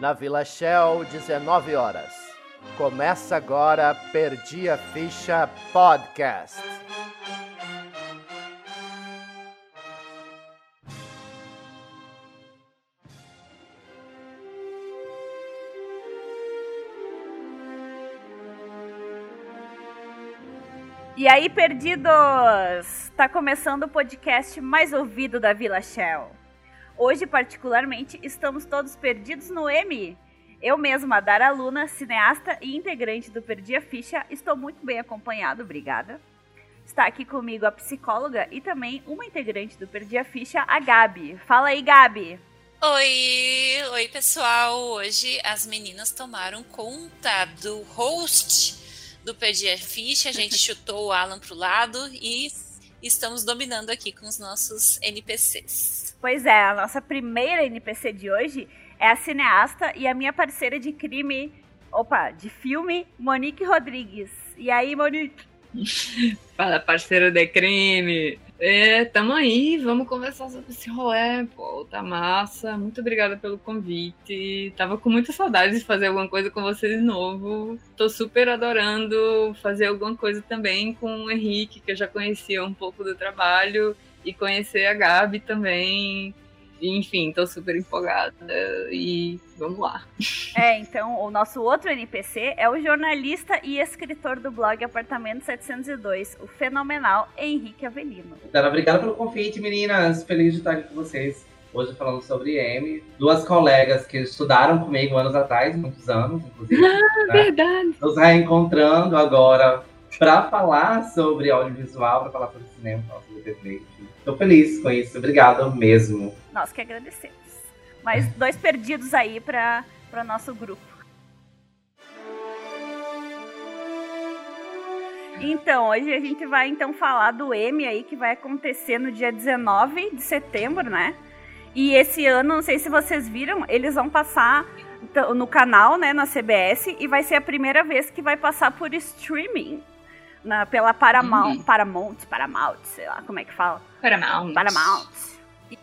Na Vila Shell, 19 horas. Começa agora Perdi a Ficha Podcast. E aí, perdidos! Tá começando o podcast mais ouvido da Vila Shell. Hoje, particularmente, estamos todos perdidos no M. Eu mesma, Dara Luna, cineasta e integrante do Perdi a Ficha, estou muito bem acompanhado, obrigada. Está aqui comigo a psicóloga e também uma integrante do Perdi a Ficha, a Gabi. Fala aí, Gabi! Oi, oi pessoal. Hoje as meninas tomaram conta do host do Perdi a Ficha, a gente chutou o Alan pro lado e estamos dominando aqui com os nossos NPCs. Pois é, a nossa primeira NPC de hoje é a cineasta e a minha parceira de crime, opa, de filme, Monique Rodrigues. E aí, Monique? Fala, parceiro de crime! É, tamo aí, vamos conversar sobre esse rolê, pô, tá massa. Muito obrigada pelo convite. Tava com muita saudade de fazer alguma coisa com você de novo. Tô super adorando fazer alguma coisa também com o Henrique, que eu já conhecia um pouco do trabalho, e conhecer a Gabi também. Enfim, tô super empolgada e vamos lá. É, então o nosso outro NPC é o jornalista e escritor do blog Apartamento 702, o fenomenal Henrique Avelino. Dara, obrigada pelo convite, meninas. Feliz de estar aqui com vocês. Hoje falando sobre M. Duas colegas que estudaram comigo anos atrás, muitos anos, inclusive. Ah, né? verdade. Nos reencontrando agora para falar sobre audiovisual, para falar sobre cinema, falar sobre TV. Tô feliz com isso, obrigado mesmo. Nós que agradecemos. Mais dois perdidos aí para o nosso grupo. Então, hoje a gente vai então falar do M aí que vai acontecer no dia 19 de setembro, né? E esse ano, não sei se vocês viram, eles vão passar no canal, né, na CBS, e vai ser a primeira vez que vai passar por streaming na, pela Paramount, uhum. Paramount, Paramount, sei lá como é que fala. Paramount. Paramount.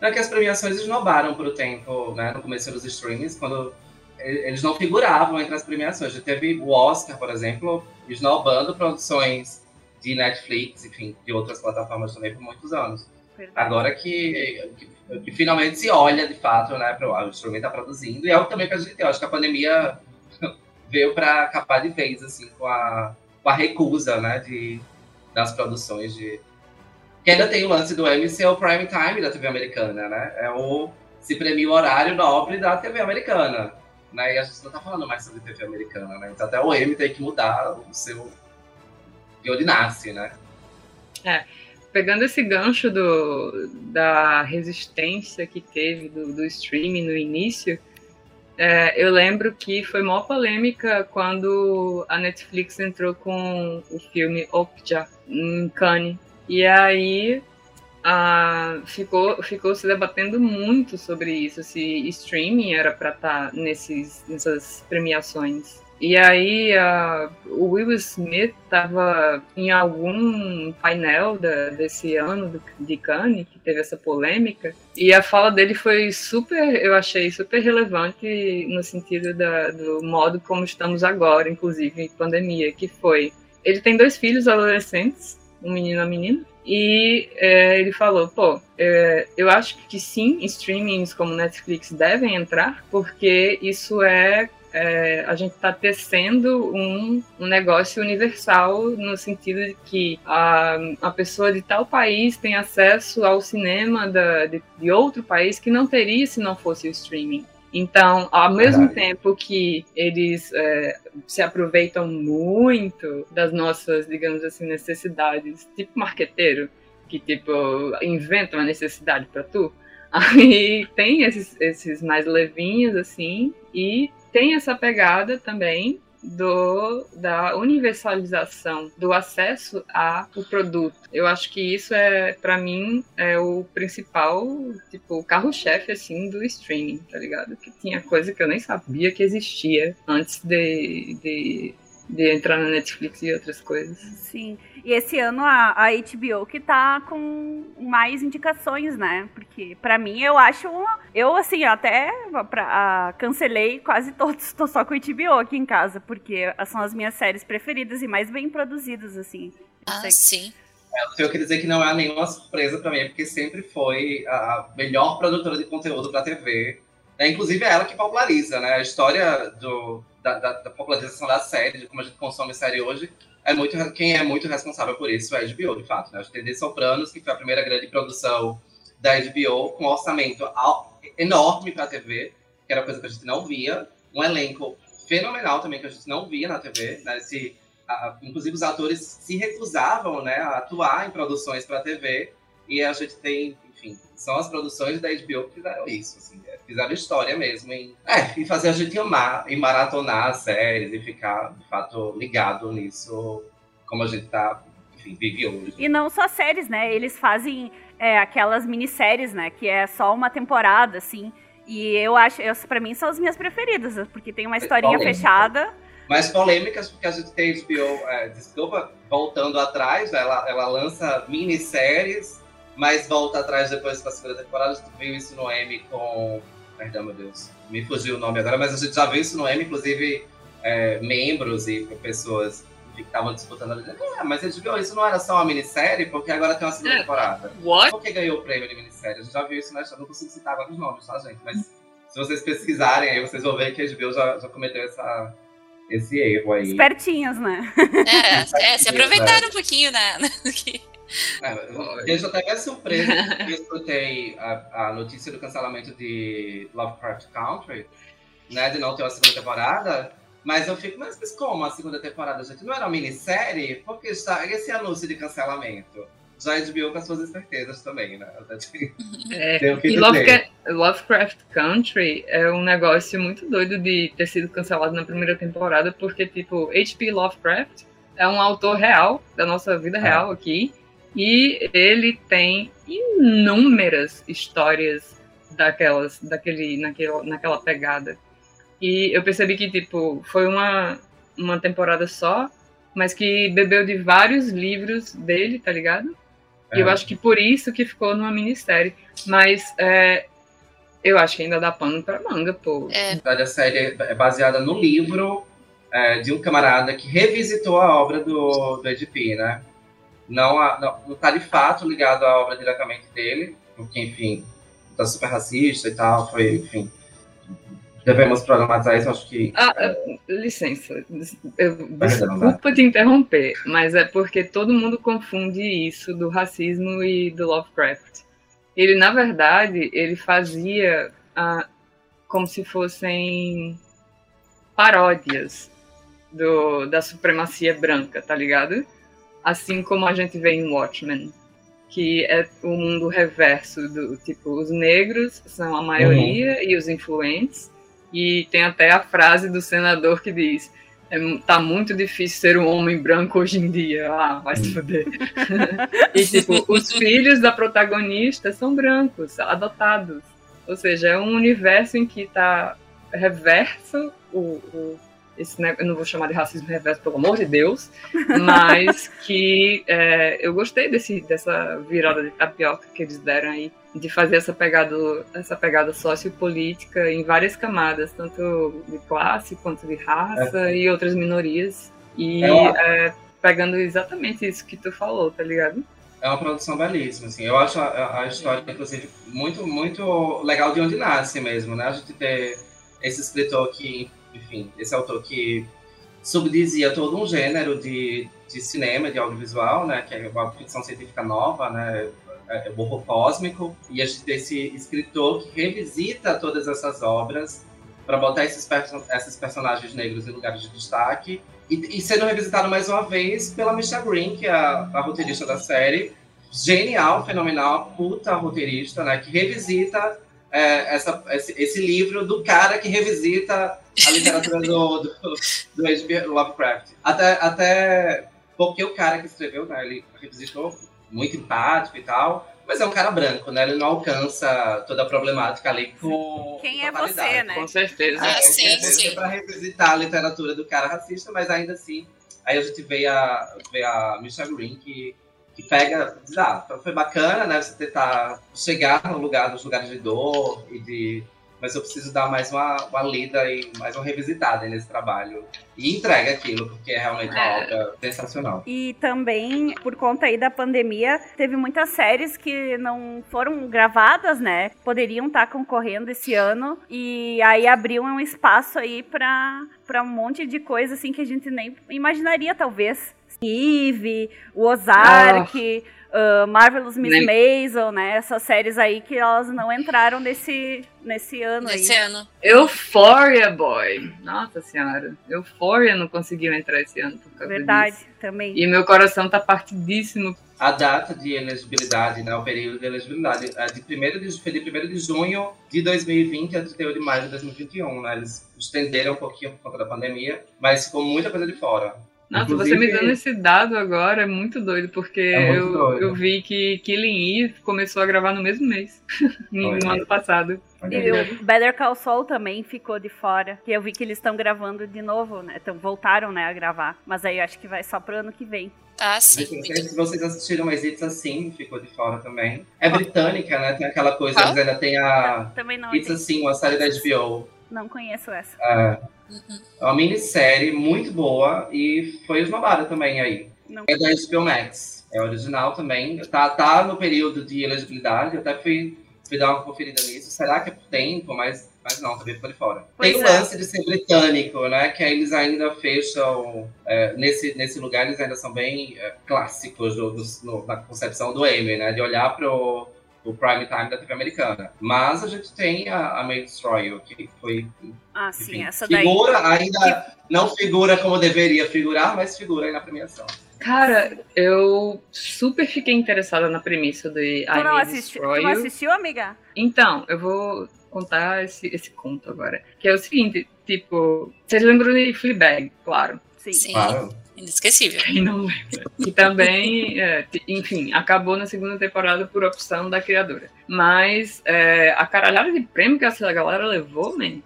É que as premiações esnobaram pro tempo, né, no começo dos streamings, quando eles não figuravam entre as premiações. Já teve o Oscar, por exemplo, esnobando produções de Netflix, enfim, de outras plataformas também por muitos anos. Verdade. Agora que, que, que, finalmente se olha de fato, né, para o streaming tá produzindo, e é o também que a gente tem. Eu acho que a pandemia veio para capar de vez, assim, com a com a recusa, né, de, das produções de... Que ainda tem o lance do Emmy ser o prime time da TV americana, né? É o se premia o horário nobre da TV americana. Né? E a gente não tá falando mais sobre TV americana, né? Então até o Emmy tem que mudar o seu... de onde nasce, né? É, pegando esse gancho do, da resistência que teve do, do streaming no início, é, eu lembro que foi maior polêmica quando a Netflix entrou com o filme Okja em Cannes. E aí ficou, ficou se debatendo muito sobre isso, se streaming era para estar tá nesses, nessas premiações. E aí uh, o Will Smith estava em algum painel da, desse ano do, de Cannes, que teve essa polêmica, e a fala dele foi super, eu achei super relevante no sentido da, do modo como estamos agora, inclusive em pandemia, que foi, ele tem dois filhos adolescentes, um menino e uma menina, e é, ele falou, pô, é, eu acho que sim, streamings como Netflix devem entrar, porque isso é é, a gente está tecendo um, um negócio universal no sentido de que a, a pessoa de tal país tem acesso ao cinema da, de, de outro país que não teria se não fosse o streaming. Então, ao mesmo tempo que eles é, se aproveitam muito das nossas, digamos assim, necessidades, tipo marqueteiro, que tipo inventa uma necessidade para tu, aí tem esses, esses mais levinhos assim e tem essa pegada também do da universalização do acesso ao produto. Eu acho que isso é para mim é o principal, tipo, carro-chefe assim do streaming, tá ligado? Que tinha coisa que eu nem sabia que existia antes de, de de entrar na Netflix e outras coisas. Sim. E esse ano a, a HBO que tá com mais indicações, né? Porque Que pra mim eu acho uma. Eu, assim, até pra, cancelei quase todos. Tô só com o HBO aqui em casa, porque são as minhas séries preferidas e mais bem produzidas, assim. Ah, sim. É, eu queria dizer que não é nenhuma surpresa para mim, porque sempre foi a melhor produtora de conteúdo para TV. É, inclusive é ela que populariza, né? A história do, da, da, da, popularização da série, de como a gente consome série hoje, é muito, quem é muito responsável por isso é a HBO, de fato. Né? A gente tem The Sopranos, que foi a primeira grande produção da HBO, com um orçamento enorme para a TV, que era coisa que a gente não via. Um elenco fenomenal também, que a gente não via na TV. Né? Esse, a, inclusive, os atores se recusavam né, a atuar em produções para a TV. E a gente tem, enfim, são as produções da HBO que fizeram isso. Assim, é, fizeram história mesmo em, é, e fazer a gente amar e maratonar as séries e ficar, de fato, ligado nisso, como a gente tá, enfim, vive hoje. E não só séries, né? Eles fazem é, aquelas minisséries, né? Que é só uma temporada, assim. E eu acho, pra mim, são as minhas preferidas, porque tem uma historinha fechada. Mais polêmicas, porque a gente tem HBO, é, desculpa, voltando atrás, ela, ela lança minisséries, mas volta atrás depois para a segunda temporada. A gente viu isso no M com. Perdão, meu Deus, me fugiu o nome agora, mas a gente já viu isso no M, inclusive é, membros e pessoas que estavam disputando ali. Ah, mas a gente viu isso não era só uma minissérie, porque agora tem uma segunda é. temporada. What? Por que ganhou o prêmio de minissérie? A gente já viu isso, né? Eu não consigo citar agora os nomes, tá, gente? Mas se vocês pesquisarem aí, vocês vão ver que a HBO já, já cometeu essa, esse erro aí. Espertinhos, né? É, é se aproveitaram um pouquinho, né? É, eu já até surpresa eu escutei a, a notícia do cancelamento de Lovecraft Country, né? De não ter uma segunda temporada. Mas eu fico, mas, como a segunda temporada, gente? Não era uma minissérie? Por que está esse anúncio de cancelamento? Já HBO com as suas espertezas também, né? É, e Lovecraft, Lovecraft Country é um negócio muito doido de ter sido cancelado na primeira temporada, porque, tipo, H.P. Lovecraft é um autor real, da nossa vida é. real aqui, e ele tem inúmeras histórias daquelas, daquele, naquele, naquela pegada. E eu percebi que, tipo, foi uma, uma temporada só, mas que bebeu de vários livros dele, tá ligado? É. E eu é. acho que por isso que ficou numa minissérie. Mas é, eu acho que ainda dá pano pra manga, pô. É. A série é baseada no livro é, de um camarada que revisitou a obra do, do Edip, né? Não, a, não, não tá de fato ligado à obra diretamente dele, porque, enfim, tá super racista e tal, foi, enfim, devemos problematizar isso, acho que. Ah, é... licença, eu, desculpa te interromper, mas é porque todo mundo confunde isso do racismo e do Lovecraft. Ele, na verdade, ele fazia ah, como se fossem paródias do, da supremacia branca, tá ligado? Assim como a gente vê em Watchmen, que é o mundo reverso do tipo os negros são a maioria uhum. e os influentes e tem até a frase do senador que diz: é, tá muito difícil ser um homem branco hoje em dia. Ah, vai se foder. e, tipo, os filhos da protagonista são brancos, adotados. Ou seja, é um universo em que tá reverso o, o esse, eu não vou chamar de racismo reverso, pelo amor de Deus, mas que é, eu gostei desse, dessa virada de tapioca que eles deram aí de fazer essa pegada, essa pegada sociopolítica em várias camadas, tanto de classe quanto de raça é. e outras minorias. E é, é pegando exatamente isso que tu falou, tá ligado? É uma produção belíssima, assim. Eu acho a, a, história, inclusive, muito, muito legal de onde nasce mesmo, né? A gente ter esse escritor que, enfim, esse autor que subdizia todo um gênero de, de cinema, de audiovisual, né? Que é uma ficção científica nova, né? é, o horror cósmico, e a gente tem esse escritor que revisita todas essas obras para botar esses, esses personagens negros em lugares de destaque, e, e, sendo revisitado mais uma vez pela Misha Green, que é a, a roteirista da série, genial, fenomenal, puta roteirista, né, que revisita é, essa, esse, esse, livro do cara que revisita a literatura do, do, do H.P. Lovecraft. Até, até porque o cara que escreveu, né, ele revisitou muito empático e tal. Mas é um cara branco, né? Ele não alcança toda a problemática ali com. Quem é você, né? Com certeza. Ah, sim, é, sim. para revisitar a literatura do cara racista, mas ainda assim. Aí a gente vê a, vê a Michelle Green, que, que pega, diz, ah, foi bacana, né? Você tentar chegar no lugar, nos lugares de dor e de mas eu preciso dar mais uma, uma lida e mais uma revisitada nesse trabalho. E entrega aquilo, porque é realmente uma é. obra sensacional. E também, por conta aí da pandemia, teve muitas séries que não foram gravadas, né? Poderiam estar tá concorrendo esse ano. E aí abriu um espaço aí para um monte de coisa assim que a gente nem imaginaria, talvez. Eve, o Ozark. Oh uh, Marvelous Miss Nem... Maisel, né? Essas séries aí que elas não entraram nesse, nesse ano nesse aí. ano. Euphoria, boy. Nossa senhora. Euphoria não conseguiu entrar esse ano por causa Verdade, disso. também. E meu coração tá partidíssimo. A data de elegibilidade, né, o período de elegibilidade, é de 1 de, foi de 1 de junho de 2020 a 31 de maio de 2021. Né? Eles estenderam um pouquinho por conta da pandemia, mas ficou muita coisa de fora. Nossa, Inclusive, você me dando esse dado agora é muito doido, porque é muito eu, doido. eu vi que Killing Eve começou a gravar no mesmo mês, no ano passado. E o Better Call Saul também ficou de fora, que eu vi que eles estão gravando de novo, né? Então voltaram, né, a gravar. Mas aí eu acho que vai só pro ano que vem. Ah, sim. Se vocês assistiram mais It's Assim, ficou de fora também. É britânica, né? Tem aquela coisa, eles ainda tem a. Também não. It's Assim, uma série da HBO. Não conheço essa. É. É uma minissérie muito boa e foi esnobada também aí. Não. É da HBO Max. É original também. Tá, tá no período de elegibilidade. Eu até fui, fui dar uma conferida nisso. Será que é por tempo? Mas, mas não, também de fora. Pois Tem o é. lance de ser britânico, né? Que eles ainda fecham. É, nesse, nesse lugar, eles ainda são bem é, clássicos do, do, na concepção do Emmy, né? De olhar pro o prime time da TV americana. Mas a gente tem a, a May Destroyer, que foi. Ah, enfim, sim, essa daí. Figura, ainda que... não figura como deveria figurar, mas figura aí na premiação. Cara, eu super fiquei interessada na premissa de tu não, assisti, tu não assistiu, amiga? Então, eu vou contar esse, esse conto agora. Que é o seguinte, tipo, vocês lembram de Fleabag, claro. Sim. Sim. Claro. Inesquecível. Quem não lembra? Que também, é, enfim, acabou na segunda temporada por opção da criadora. Mas é, a caralhada de prêmio que essa galera levou, man.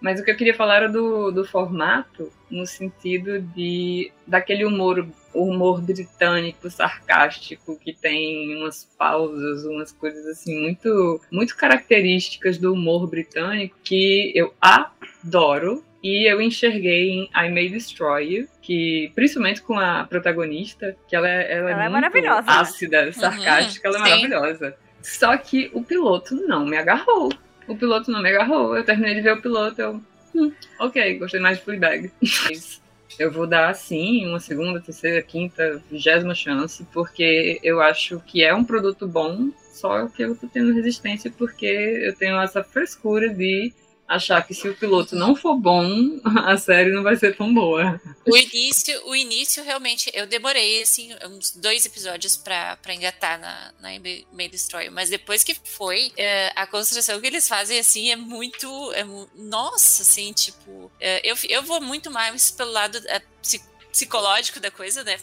Mas o que eu queria falar era do, do formato, no sentido de daquele humor, humor britânico, sarcástico, que tem umas pausas, umas coisas assim muito, muito características do humor britânico que eu adoro e eu enxerguei em I May Destroy You, que principalmente com a protagonista, que ela, é, ela, é ela é, é maravilhosa, ácida, né? sarcástica, uhum, ela é sim. maravilhosa. Só que o piloto não me agarrou. O piloto não me agarrou. Eu terminei de ver o piloto, eu. Hum, ok, gostei mais de Fleabag. eu vou dar, sim, uma segunda, terceira, quinta, vigésima chance, porque eu acho que é um produto bom, só que eu tô tendo resistência porque eu tenho essa frescura de achar que se o piloto não for bom, a série não vai ser tão boa. O início, o início realmente, eu demorei assim uns dois episódios para engatar na, na May Destroy, mas depois que foi, é, a construção que eles fazem assim é muito, é, nossa, assim, tipo, é, eu, eu vou muito mais pelo lado é, psicológico da coisa, né?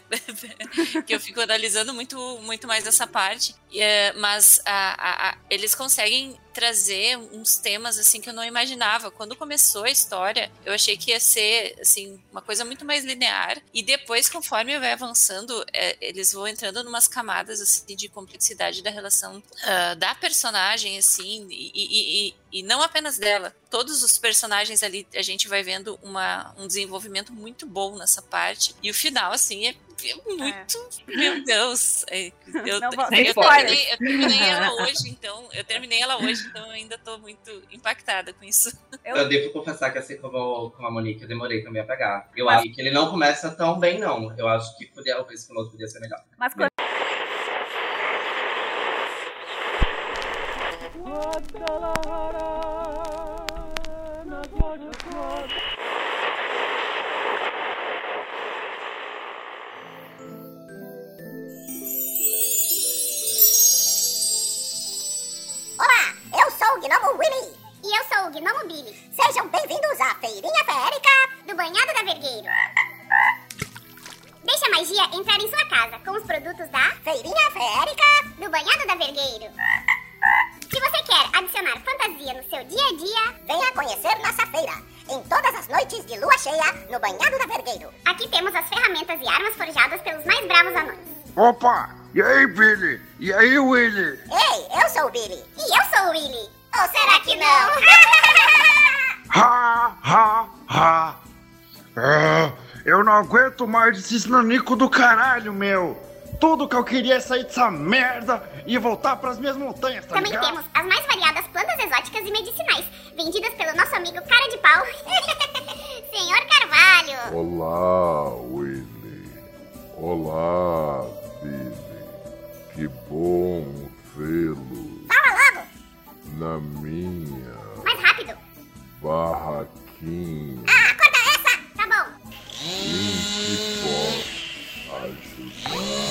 que eu fico analisando muito, muito mais essa parte. É, mas a, a, a, eles conseguem trazer uns temas assim que eu não imaginava. Quando começou a história, eu achei que ia ser assim uma coisa muito mais linear e depois, conforme vai avançando, é, eles vão entrando numas camadas assim de complexidade da relação uh, da personagem assim e, e, e, e, não apenas dela. Todos os personagens ali a gente vai vendo uma, um desenvolvimento muito bom nessa parte e o final assim é muito. É. Meu Deus. É, eu, não, eu, eu, terminei, eu, terminei, ela hoje, então. Eu terminei ela hoje, então eu ainda tô muito impactada com isso. Eu, eu devo confessar que assim como, como a Monique, eu demorei também a pegar. Eu Mas... acho que ele não começa tão bem, não. Eu acho que podia, o esse piloto podia ser melhor. Mas quando. o os produtos da Feirinha Férica do Banhado da Vergueiro. Se você quer adicionar fantasia no seu dia a dia, venha conhecer nossa feira. Em todas as noites de lua cheia, no Banhado da Vergueiro. Aqui temos as ferramentas e armas forjadas pelos mais bravos anões. Opa! E aí, Billy? E aí, Willy? Ei, eu sou o Billy. E eu sou o Willy. Ou será que não? Ha, ha, ha. É, eu não aguento mais esses nanicos do caralho, meu. Tudo que eu queria é sair dessa merda e voltar pras minhas montanhas, tá Também ligado? temos as mais variadas plantas exóticas e medicinais, vendidas pelo nosso amigo Cara de Pau, Senhor Carvalho. Olá, Willy. Olá, Billy. Que bom vê-lo Fala logo, na minha mais rápido. barraquinha Ah, corta essa. Tá bom. em que posso ajudar.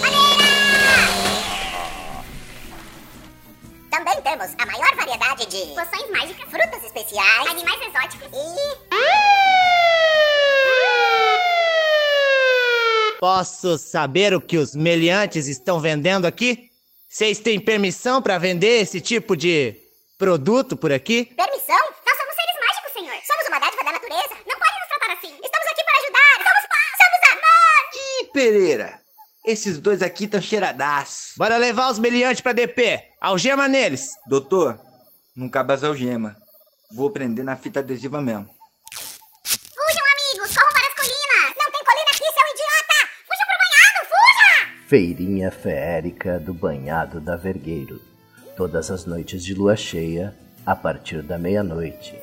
Também temos a maior variedade de poções mágicas, frutas especiais, animais exóticos e... Posso saber o que os meliantes estão vendendo aqui? Vocês têm permissão para vender esse tipo de produto por aqui? Permissão? Nós somos seres mágicos, senhor. Somos uma dádiva da natureza. Não pode nos tratar assim. Estamos aqui para ajudar. Somos paz. Somos amor. Ih, Pereira, esses dois aqui estão cheiradaços. Bora levar os meliantes pra DP. Algema neles. Doutor, não cabe as algemas. Vou prender na fita adesiva mesmo. Fujam, amigos. Corram para as colinas. Não tem colina aqui, seu idiota. Fuja pro banhado. Fuja. Feirinha Feérica do Banhado da Vergueiro. Todas as noites de lua cheia, a partir da meia-noite.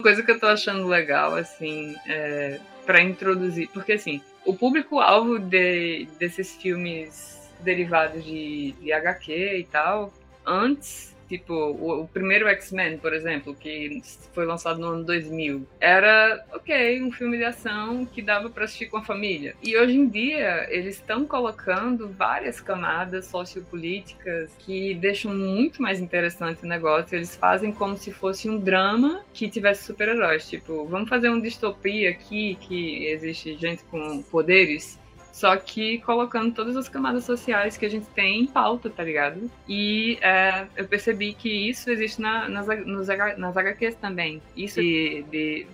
Coisa que eu tô achando legal, assim, é, para introduzir, porque assim, o público-alvo de, desses filmes derivados de, de HQ e tal, antes, tipo, o, o primeiro X-Men, por exemplo, que foi lançado no ano 2000, era, ok, um filme de ação que dava para assistir com a família. E hoje em dia, eles estão colocando várias camadas sociopolíticas que deixam muito mais interessante o negócio. Eles fazem como se fosse um drama que tivesse super-heróis. Tipo, vamos fazer uma distopia aqui que existe gente com poderes só que colocando todas as camadas sociais que a gente tem em pauta, tá ligado? E é, eu percebi que isso existe na, nas, nos, nas HQs também. Isso de, de-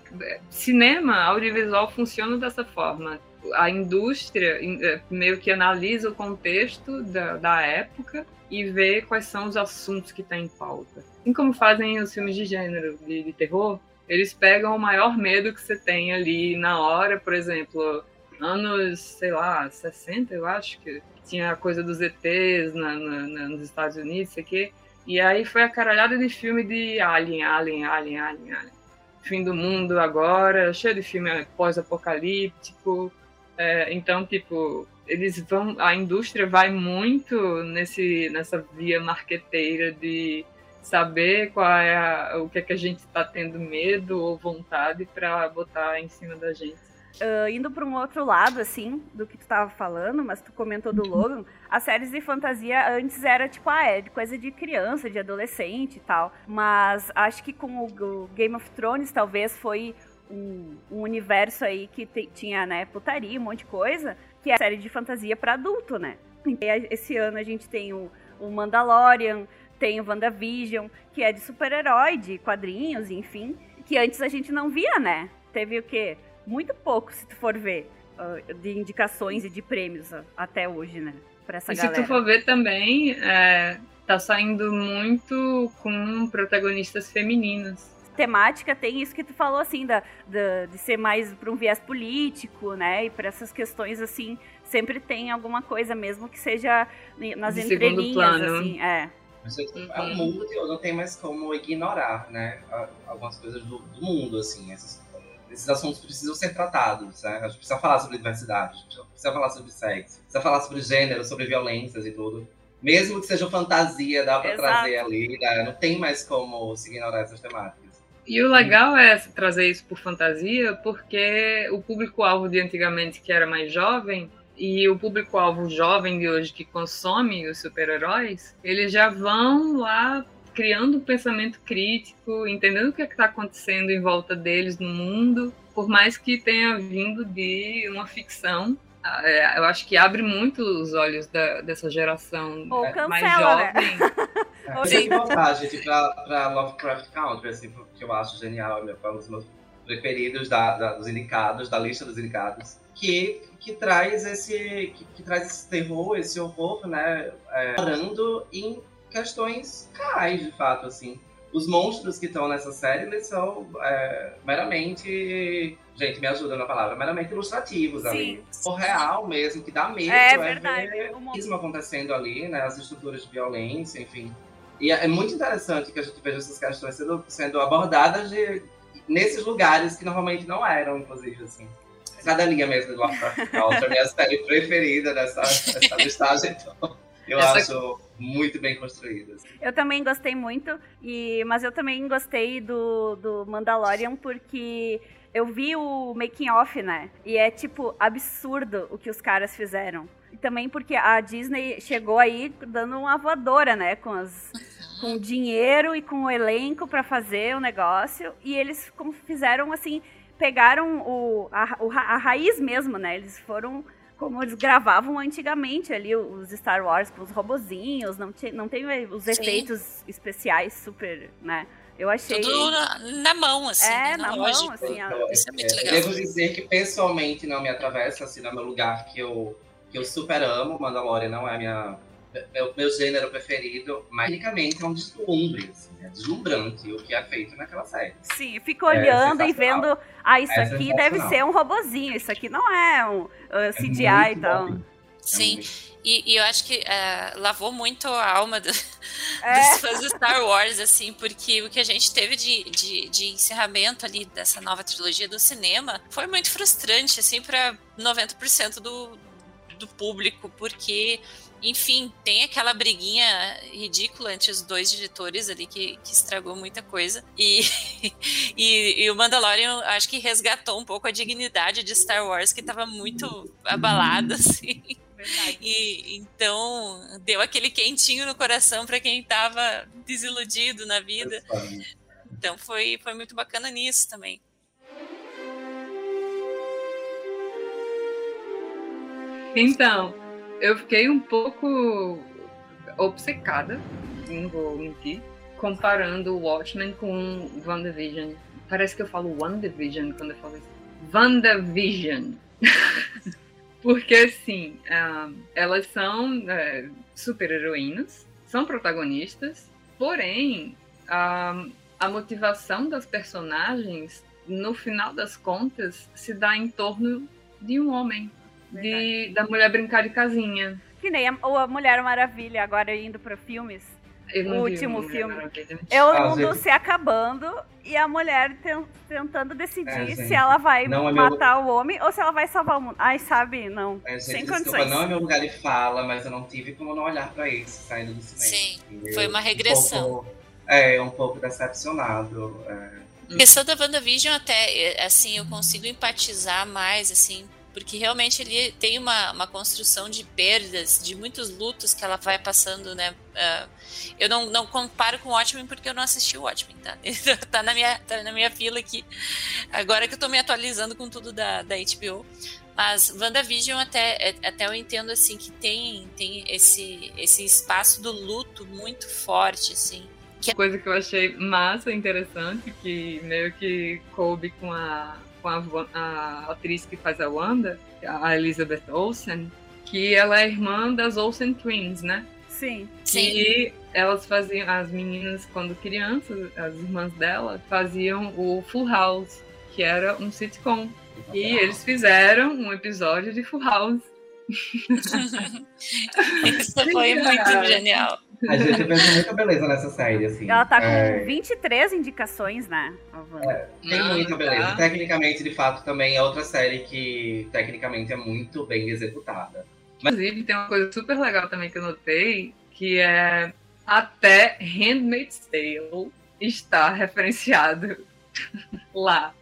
cinema, audiovisual funciona dessa forma. A indústria é, meio que analisa o contexto da, da época e vê quais são os assuntos que estão em pauta. Assim como fazem os filmes de gênero, de, de terror, eles pegam o maior medo que você tem ali na hora, por exemplo, anos, sei lá, 60, eu acho que tinha a coisa dos ETs na, na- na- nos Estados Unidos, aqui. E aí foi a caralhada de filme de Alien, Alien, Alien, Alien, Alien. Fim do mundo agora, cheio de filme pós-apocalíptico. É, então, tipo, eles vão. A indústria vai muito nesse, nessa via marqueteira de saber qual é a- o que é que a gente está tendo medo ou vontade para botar em cima da gente. Ah, indo para um outro lado, assim, do que tu tava falando, mas tu comentou do Logan, as séries de fantasia antes era tipo, ah, é de coisa de criança, de adolescente e tal. Mas acho que com o, Game of Thrones talvez foi um, um universo aí que te- tinha, né, putaria, um monte de coisa, que é série de fantasia para adulto, né? E esse ano a gente tem o, o Mandalorian, tem o WandaVision, que é de super-herói, de quadrinhos, enfim, que antes a gente não via, né? Teve o quê? Muito pouco, se tu for ver, ah, de indicações e de prêmios ah, até hoje, né? Pra essa e galera. se tu for ver também, é, tá saindo muito com protagonistas femininas. temática tem isso que tu falou, assim, da, da- de ser mais para um viés político, né? E para essas questões, assim, sempre tem alguma coisa, mesmo que seja nas De entrelinhas, plano. assim, é. Mas é é um mundo que não tem mais como ignorar, né? Algumas coisas do, do mundo, assim. Essas- esses assuntos precisam ser tratados, né? A gente precisa falar sobre diversidade, a gente precisa falar sobre sexo, precisa falar sobre gênero, sobre violências e tudo. Mesmo que seja fantasia, dá pra Exato. trazer ali, né? não tem mais como se ignorar essas temáticas. E o legal é trazer isso por fantasia, porque o público-alvo de antigamente, que era mais jovem, e o público-alvo jovem de hoje que consome os super-heróis, eles já vão lá criando um pensamento crítico, entendendo o que é está acontecendo em volta deles no mundo, por mais que tenha vindo de uma ficção. é, Eu acho que abre muito os olhos da- dessa geração Ou mais cancela, né? jovem. Eu tenho que voltar, gente, pra, pra Lovecraft Country, assim, que eu acho genial, é um dos meus preferidos da, da, dos indicados, da lista dos indicados, que, que traz esse que, que traz esse terror, esse horror, né, é, parando em questões reais, de fato, assim. Os monstros que estão nessa série, eles são é, meramente gente, me ajuda na palavra, meramente ilustrativos Sim. ali. O real mesmo, que dá medo, É é, verdade. ver O acontecendo ali, né? As estruturas de violência, enfim. E é é muito interessante que a gente veja essas questões sendo, sendo abordadas de, nesses lugares que normalmente não eram, inclusive, assim. Cadelinha mesmo de Lovecraft a minha série preferida dessa, dessa listagem, então eu Essa- acho muito bem construída. assim. Eu também gostei muito, e mas eu também gostei do, do Mandalorian porque eu vi o making off, né? E é tipo absurdo o que os caras fizeram. E também porque a Disney chegou aí dando uma voadora, né, com as com dinheiro e com o elenco pra fazer o negócio, e eles como fizeram assim, pegaram o, a, a raiz mesmo, né? Eles foram como eles gravavam antigamente ali os Star Wars com os robozinhos, não, tinha, não tem os Sim. efeitos especiais super, né? Eu achei. Tudo na, na mão, assim. É, né, na mão, lógica. assim. Então, Isso é muito é, legal. Devo dizer que pessoalmente não me atravessa, assim, no meu lugar que eu, que eu super amo. Mandalorian não é minha, meu, meu gênero preferido, mas tecnicamente é um deslumbre, assim, é deslumbrante o que é feito naquela série. Sim, fico É olhando e sensacional. vendo. Ah, isso É aqui deve ser um robozinho, isso aqui não é um uh, É CGI e muito tal. bom. Sim. É muito- E, e eu acho que eh, lavou muito a alma do- É. dos fãs de Star Wars, assim, porque o que a gente teve de, de, de encerramento ali dessa nova trilogia do cinema foi muito frustrante, assim, para 90% do, do público, porque, enfim, tem aquela briguinha ridícula entre os dois diretores ali que, que estragou muita coisa. E, e, e o Mandalorian acho que resgatou um pouco a dignidade de Star Wars, que estava muito abalada, assim. Verdade. E então deu aquele quentinho no coração para quem estava desiludido na vida. Então foi, foi muito bacana nisso também. Então, eu fiquei um pouco obcecada, não vou mentir, comparando o Watchmen com WandaVision. Parece que eu falo WandaVision quando eu falo isso. WandaVision. Porque, assim, elas são é, super-heroínas, são protagonistas, porém, a motivação das personagens, no final das contas, se dá em torno de um homem. De, da mulher brincar de casinha. Que nem a, ou a Mulher Maravilha, agora indo para filmes. O último Mulher filme. Maravilha. É o Ah, mundo se acabando e a mulher ten- tentando decidir É, se ela vai Não é meu- matar o homem ou se ela vai salvar o mundo. Ai, sabe? Não. É, gente, Sem desculpa, condições. não é meu lugar de fala, mas eu não tive como não olhar pra isso saindo do cinema. Sim, entendeu? foi uma Um regressão. pouco- é, um pouco decepcionado. é. A questão da WandaVision até, eh, assim, eu consigo empatizar mais, assim, porque realmente ele tem uma, uma construção de perdas, de muitos lutos que ela vai passando, né? Ah, eu não, não comparo com o Watchmen porque eu não assisti o Watchmen, tá? tá, na minha, tá na minha fila aqui. Agora que eu tô me atualizando com tudo da, da HBO. Mas WandaVision até, é- até eu entendo, assim, que tem, tem esse, esse espaço do luto muito forte, assim. coisa que eu achei massa, interessante, que meio que coube com a, com a, a atriz que faz a Wanda, a Elizabeth Olsen, que ela é irmã das Olsen Twins, né? Sim. Sim. E elas faziam, as meninas, quando crianças, as irmãs dela, faziam o Full House, que era um sitcom. E eles fizeram um episódio de Full House. Isso foi muito genial. A gente vê muita beleza nessa série, assim. Ela tá com É, 23 indicações, né? Wanda? Tem muita tá. beleza. Tecnicamente, de fato, também é outra série que tecnicamente é muito bem executada. Inclusive, tem uma coisa super legal também que eu notei, que é até Handmaid's Tale está referenciado lá.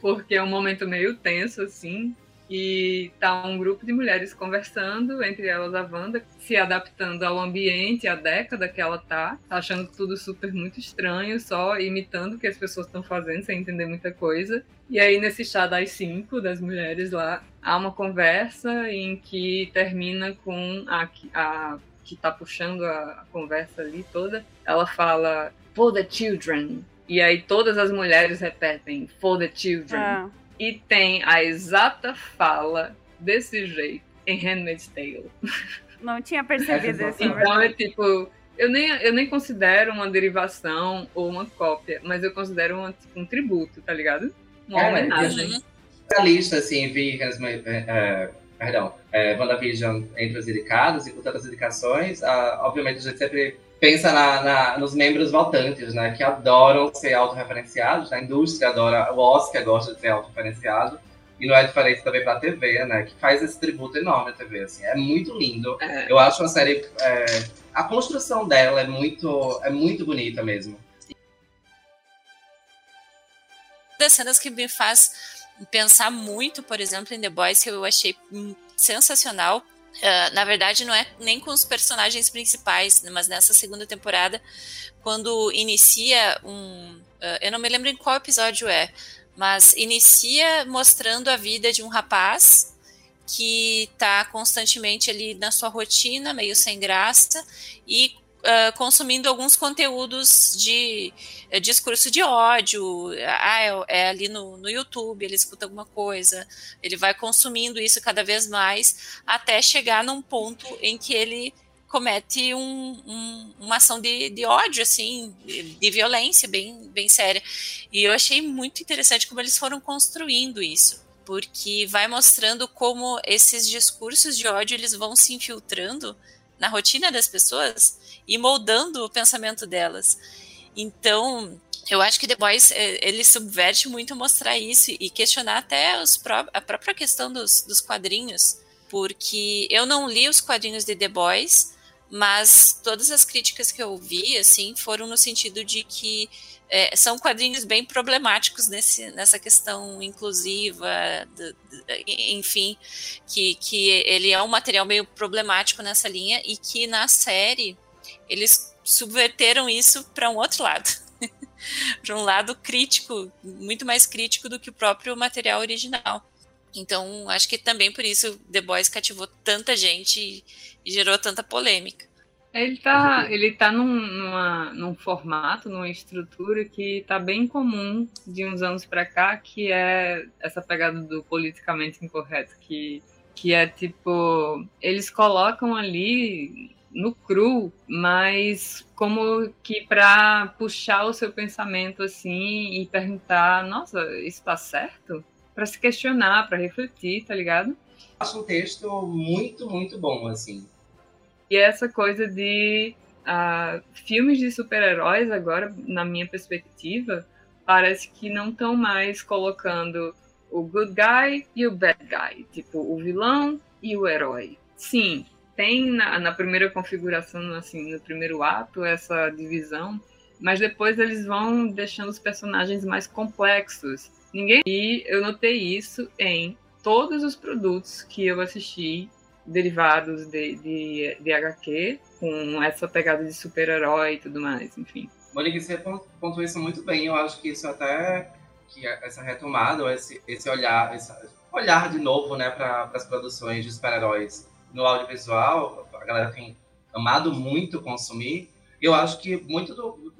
Porque é um momento meio tenso, assim, e tá um grupo de mulheres conversando, entre elas a Wanda, se adaptando ao ambiente, à década que ela tá, achando tudo super muito estranho, só imitando o que as pessoas estão fazendo, sem entender muita coisa. E aí, nesse chá das cinco, das mulheres lá, há uma conversa em que termina com a, a que tá puxando a, a conversa ali toda, ela fala for the children. E aí todas as mulheres repetem for the children. Ah. E tem a exata fala desse jeito em Handmaid's Tale. Não tinha percebido isso. na Então é tipo, eu nem, eu nem considero uma derivação ou uma cópia, mas eu considero uma, tipo, um tributo, tá ligado? Uma É, homenagem. A lista, assim, vi, é, é, perdão, é, WandaVision entre os indicados e com tantas indicações, ah, obviamente a gente sempre pensa na, na- nos membros votantes, né, que adoram ser autorreferenciados, a indústria adora, o Oscar gosta de ser autorreferenciado, e não é diferente também pra TV, né, que faz esse tributo enorme à TV, assim, é muito lindo. É. Eu acho a série, é, a construção dela é muito, é muito bonita mesmo. das cenas que me faz pensar muito, por exemplo, em The Boys, que eu achei hum, sensacional. Ah, na verdade, não é nem com os personagens principais, mas nessa segunda temporada, quando inicia um. ah, eu não me lembro em qual episódio é, mas inicia mostrando a vida de um rapaz que está constantemente ali na sua rotina, meio sem graça, e ah, consumindo alguns conteúdos de é, discurso de ódio. Ah, é, é ali no, no YouTube, ele escuta alguma coisa, ele vai consumindo isso cada vez mais, até chegar num ponto em que ele comete um- um- uma ação de, de ódio, assim, de, de violência bem, bem séria. E eu achei muito interessante como eles foram construindo isso. Porque vai mostrando como esses discursos de ódio eles vão se infiltrando na rotina das pessoas e moldando o pensamento delas. Então, eu acho que The Boys eh, ele subverte muito mostrar isso e questionar até pró- a própria questão dos, dos quadrinhos, porque eu não li os quadrinhos de The Boys, mas todas as críticas que eu vi assim foram no sentido de que eh, são quadrinhos bem problemáticos nesse, nessa questão inclusiva, enfim, que, que ele é um material meio problemático nessa linha e que na série eles subverteram isso para um outro lado. para um lado crítico, muito mais crítico do que o próprio material original. Então, acho que também por isso The Boys cativou tanta gente e gerou tanta polêmica. Ele tá, ele tá num, numa- num formato, numa estrutura que tá bem comum de uns anos pra cá, que é essa pegada do politicamente incorreto, que, que é tipo, eles colocam ali no cru, mas como que pra puxar o seu pensamento assim e perguntar, nossa, isso tá certo? Pra se questionar, pra refletir, tá ligado? Acho um texto muito, muito bom, assim. E essa coisa de ah, filmes de super-heróis, agora, na minha perspectiva, parece que não estão mais colocando o good guy e o bad guy. Tipo, o vilão e o herói. Sim, tem na, na primeira configuração, assim, no primeiro ato, essa divisão, mas depois eles vão deixando os personagens mais complexos. Ninguém. E eu notei isso em todos os produtos que eu assisti derivados de, de, de HQ, com essa pegada de super-herói e tudo mais, enfim. Monique, você pon- pontuou isso muito bem. Eu acho que isso até que essa retomada, esse, esse olhar, esse olhar de novo, né, para as produções de super-heróis no audiovisual, a galera tem amado muito consumir. Eu acho que muito do,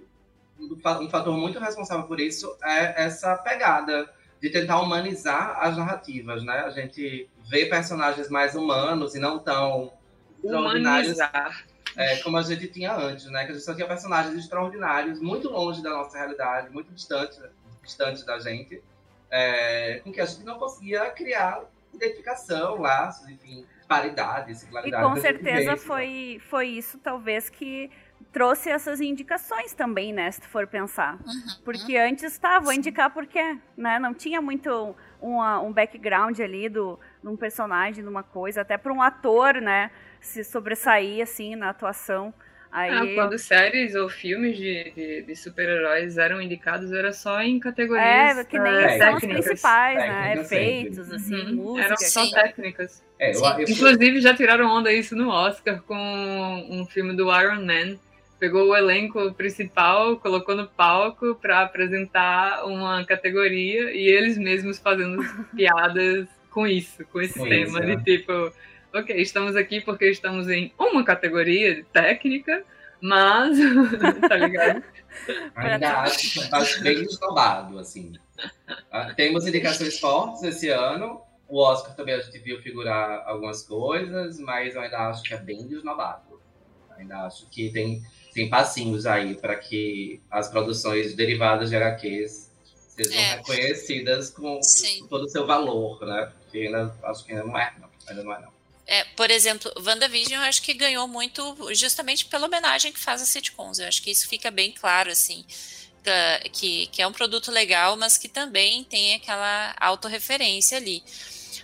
do fa- um fator muito responsável por isso é essa pegada de tentar humanizar as narrativas, né? A gente vê personagens mais humanos e não tão extraordinários é, como a gente tinha antes, né? Que a gente só tinha personagens extraordinários, muito longe da nossa realidade, muito distante, distante da gente, é, com que a gente não conseguia criar identificação, laços, enfim, paridade, E singularidade. com da certeza vivência. foi, foi isso, talvez, que trouxe essas indicações também, né? Se tu for pensar. Porque antes, tá, vou indicar porque, né? Não tinha muito uma- um background ali do, de um personagem, de uma coisa, até para um ator, né? Se sobressair, assim, na atuação. Aí, Ah, quando séries ou filmes de, de, de super-heróis eram indicados, era só em categorias É, que nem ah, são os técnicas. principais, né? Efeitos, assim, Uhum, música. Eram só técnicas. É, eu, eu, Inclusive, já tiraram onda isso no Oscar com um filme do Iron Man. Pegou o elenco principal, colocou no palco para apresentar uma categoria e eles mesmos fazendo piadas com isso, com esse Com tema. isso, de né? tipo, ok, estamos aqui porque estamos em uma categoria técnica, mas. tá ligado? Ainda acho, acho bem esnobado, assim. Ah, Temos indicações fortes esse ano. O Oscar também a gente viu figurar algumas coisas, mas eu ainda acho que é bem desnobado. Ainda acho que tem, tem passinhos aí para que as produções derivadas de HQs sejam É. reconhecidas com, com todo o seu valor, né? Porque ainda acho que ainda não é, não. Ainda não é, não. É, por exemplo, WandaVision eu acho que ganhou muito justamente pela homenagem que faz a sitcoms. Eu acho que isso fica bem claro, assim, que, que é um produto legal, mas que também tem aquela autorreferência ali.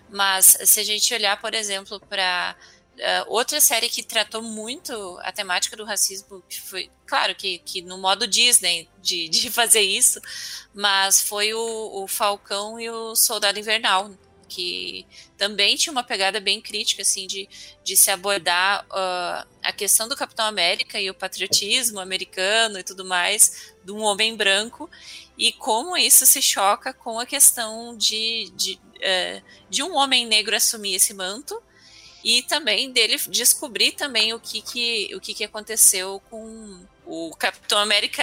Mas se a gente olhar, por exemplo, para outra série que tratou muito a temática do racismo, que foi, claro, que, que no modo Disney de, de fazer isso, mas foi o, o Falcão e o Soldado Invernal, que também tinha uma pegada bem crítica, assim, de, de se abordar ah, a questão do Capitão América e o patriotismo americano e tudo mais, de um homem branco, e como isso se choca com a questão de, de, eh, de um homem negro assumir esse manto, e também dele descobrir também o que, que, o que, que aconteceu com o Capitão América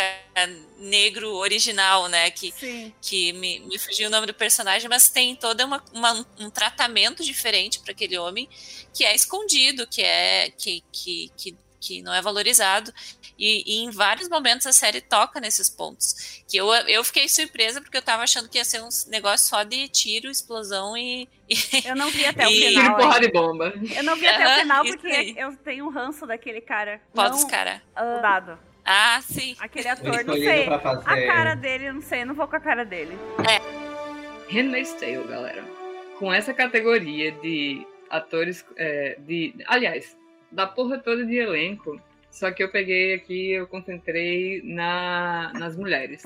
negro original, né? Que, Sim. que me, me fugiu o nome do personagem, mas tem todo uma, uma- um tratamento diferente para aquele homem que é escondido, que é que, que, que, que não é valorizado. E, e em vários momentos a série toca nesses pontos. Que eu, eu fiquei surpresa porque eu tava achando que ia ser um negócio só de tiro, explosão e. Eu não vi até o E- final. Tiro, porrada e bomba. Eu não vi até o final porque aí. eu tenho um ranço daquele cara. Qual não, dos caras? O dado. Ah, sim. Aquele ator, não sei. A cara dele, não sei, não vou com a cara dele. Handmaid's Tale, galera. Com essa categoria de atores, é, de, aliás, da porra toda de elenco, só que eu peguei aqui, eu concentrei na, nas mulheres.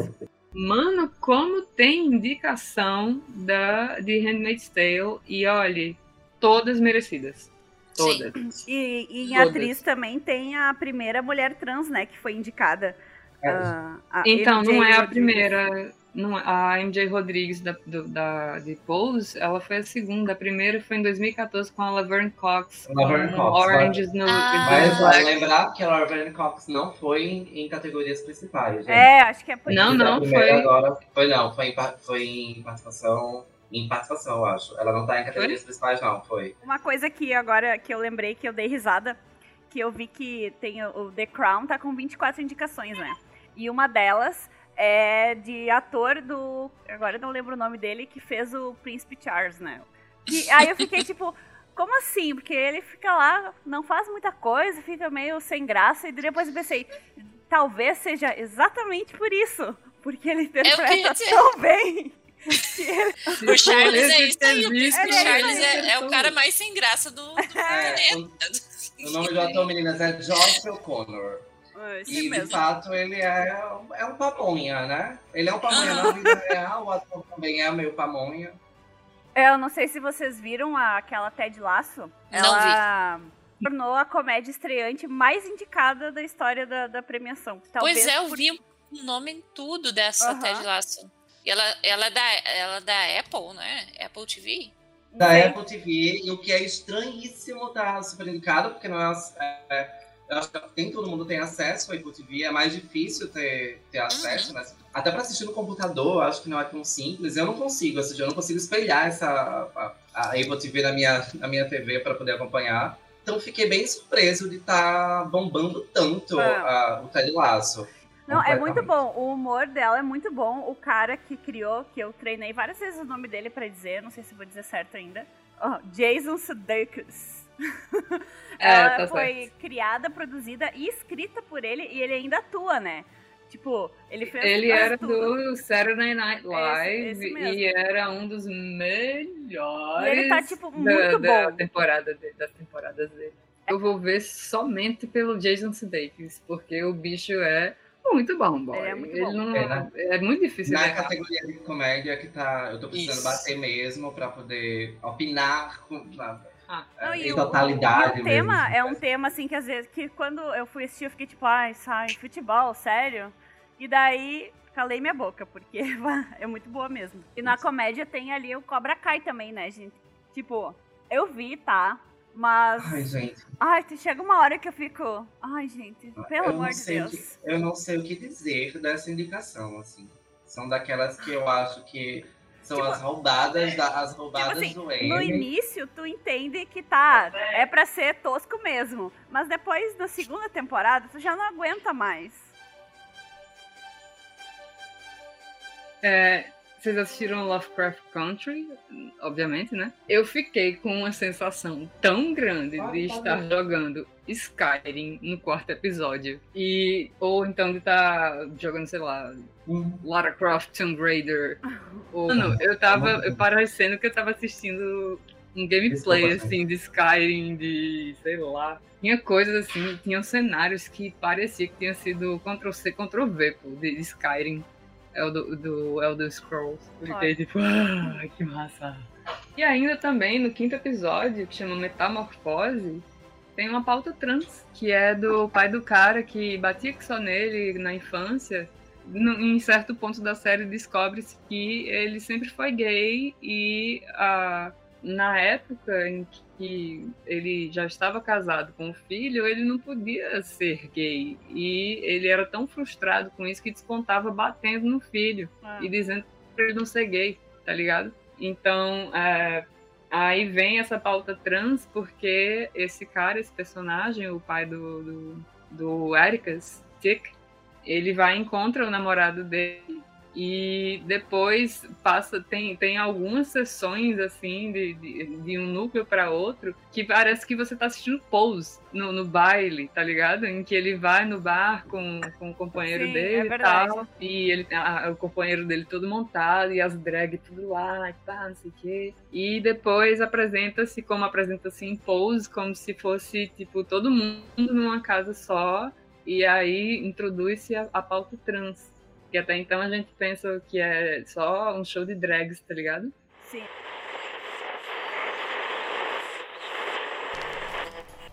Mano, como tem indicação da, de Handmaid's Tale e olhe, todas merecidas. Todas. E, e em Todas. atriz também tem a primeira mulher trans, né, que foi indicada. Ah, a Então, MJ não é a Rodrigues. primeira. Não, a MJ Rodrigues da, do- da, de Pose, ela foi a segunda. A primeira foi em 2014 com a Laverne Cox. Laverne com Cox, Orange is no Ah. Mas Black. lembrar que a Laverne Cox não foi em, em categorias principais, gente. É, acho que é por Não, não, foi. Agora, foi não, foi em, foi em participação. Em participação, eu acho. Ela não tá em categorias principais, não, foi. Uma coisa que agora que eu lembrei que eu dei risada, que eu vi que tem o, The Crown tá com 24 indicações, né? E uma delas é de ator do. Agora eu não lembro o nome dele, que fez o Príncipe Charles, né? E aí eu fiquei tipo. Como assim? Porque ele fica lá, não faz muita coisa, fica meio sem graça, e depois eu pensei, talvez seja exatamente por isso. Porque ele interpreta dizer. tão bem. O Charles é isso aí. O é Charles é, é o cara mais sem graça do, do É, planeta. o, o nome do ator, meninas, é Josh O'Connor. Esse E, de mesmo. fato, ele é, é um pamonha, né? Ele é um pamonha na vida real, o ator também é meio pamonha. Eu não sei se vocês viram a- aquela Ted Lasso. Não Ela tornou a comédia estreante mais indicada da história da, da premiação. Talvez Pois é, eu por- vi o nome em tudo dessa Aham. Ted Lasso. E ela, ela, é da, ela é da Apple, né? Apple TV? Da Sim. Apple TV, e o que é estranhíssimo tá super indicado, porque não é, é, eu acho que nem todo mundo tem acesso à Apple TV, é mais difícil ter, ter acesso, né? Até pra assistir no computador, eu acho que não é tão simples. Eu não consigo assistir, eu não consigo espelhar essa, a, a Apple TV na minha, na minha TV para poder acompanhar. Então fiquei bem surpreso de estar bombando tanto É. a- o Ted Laço. Não, é muito bom. O humor dela é muito bom. O cara que criou, que eu treinei várias vezes o nome dele pra dizer, não sei se vou dizer certo ainda. Ó, Jason Sudeikis. É, Ela tá foi certo. criada, produzida e escrita por ele e ele ainda atua, né? Tipo, ele fez Ele era tudo. do Saturday Night Live Esse- esse e era um dos melhores E ele tá, tipo, da, muito da bom. temporada de- das temporadas dele. Eu vou ver somente pelo Jason Sudeikis, porque o bicho é muito bom, boy. Ele é muito bom. não- É, né? é muito difícil. Na categoria de comédia que tá. Eu tô precisando Isso. bater mesmo pra poder opinar com, na, Ah, Não, em o- totalidade. O mesmo. tema é um tema, assim, que às vezes, que quando eu fui assistir, eu fiquei tipo, ai, sai, futebol, sério? E daí, calei minha boca, porque é muito boa mesmo. E na comédia tem ali o Cobra Kai também, né, gente? Tipo, eu vi, tá? Mas. Ai, gente. Ai, chega uma hora que eu fico. Ai, gente, pelo eu amor de Deus. que- eu não sei o que dizer dessa indicação, assim. São daquelas que eu acho que são Tipo, as roubadas, da, as Tipo roubadas assim, do no M. início tu entende que tá, é pra ser tosco mesmo. Mas depois, na segunda temporada, tu já não aguenta mais. É, vocês assistiram Lovecraft Country, obviamente, né? Eu fiquei com uma sensação tão grande de tá estar jogando Skyrim no quarto episódio. E, ou então de estar jogando, sei lá, Hum. Lara Croft Tomb Raider. Ou, mano, eu tava eu parecendo que eu tava assistindo um gameplay, Desculpa, assim, de Skyrim, de, sei lá. Tinha coisas assim, tinham cenários que parecia que tinha sido Ctrl-C, Ctrl-V, de Skyrim. É o do, do Elder Scrolls. Fiquei tipo, ah, que massa. E ainda também, no quinto episódio, que chama Metamorfose, tem uma pauta trans, que é do pai do cara que batia só nele na infância. No- em certo ponto da série descobre-se que ele sempre foi gay e ah, na época em que ele já estava casado com o filho, ele não podia ser gay. E ele era tão frustrado com isso que descontava batendo no filho Ah. e dizendo pra ele não ser gay, tá ligado? Então, é, aí vem essa pauta trans, porque esse cara, esse personagem, o pai do, do, do Ericas, Tick, ele vai e encontra o namorado dele e depois passa tem, tem algumas sessões assim de, de, de um núcleo para outro que parece que você tá assistindo Pose no, no baile, tá ligado? Em que ele vai no bar com, com o companheiro Sim, dele é e tal, e ele a- o companheiro dele todo montado e as drag tudo lá e pá, não sei o quê. E depois apresenta-se como apresenta-se em Pose, como se fosse tipo todo mundo numa casa só e aí introduz-se a, a pauta trans. Que até então a gente pensa que é só um show de drags, tá ligado? Sim.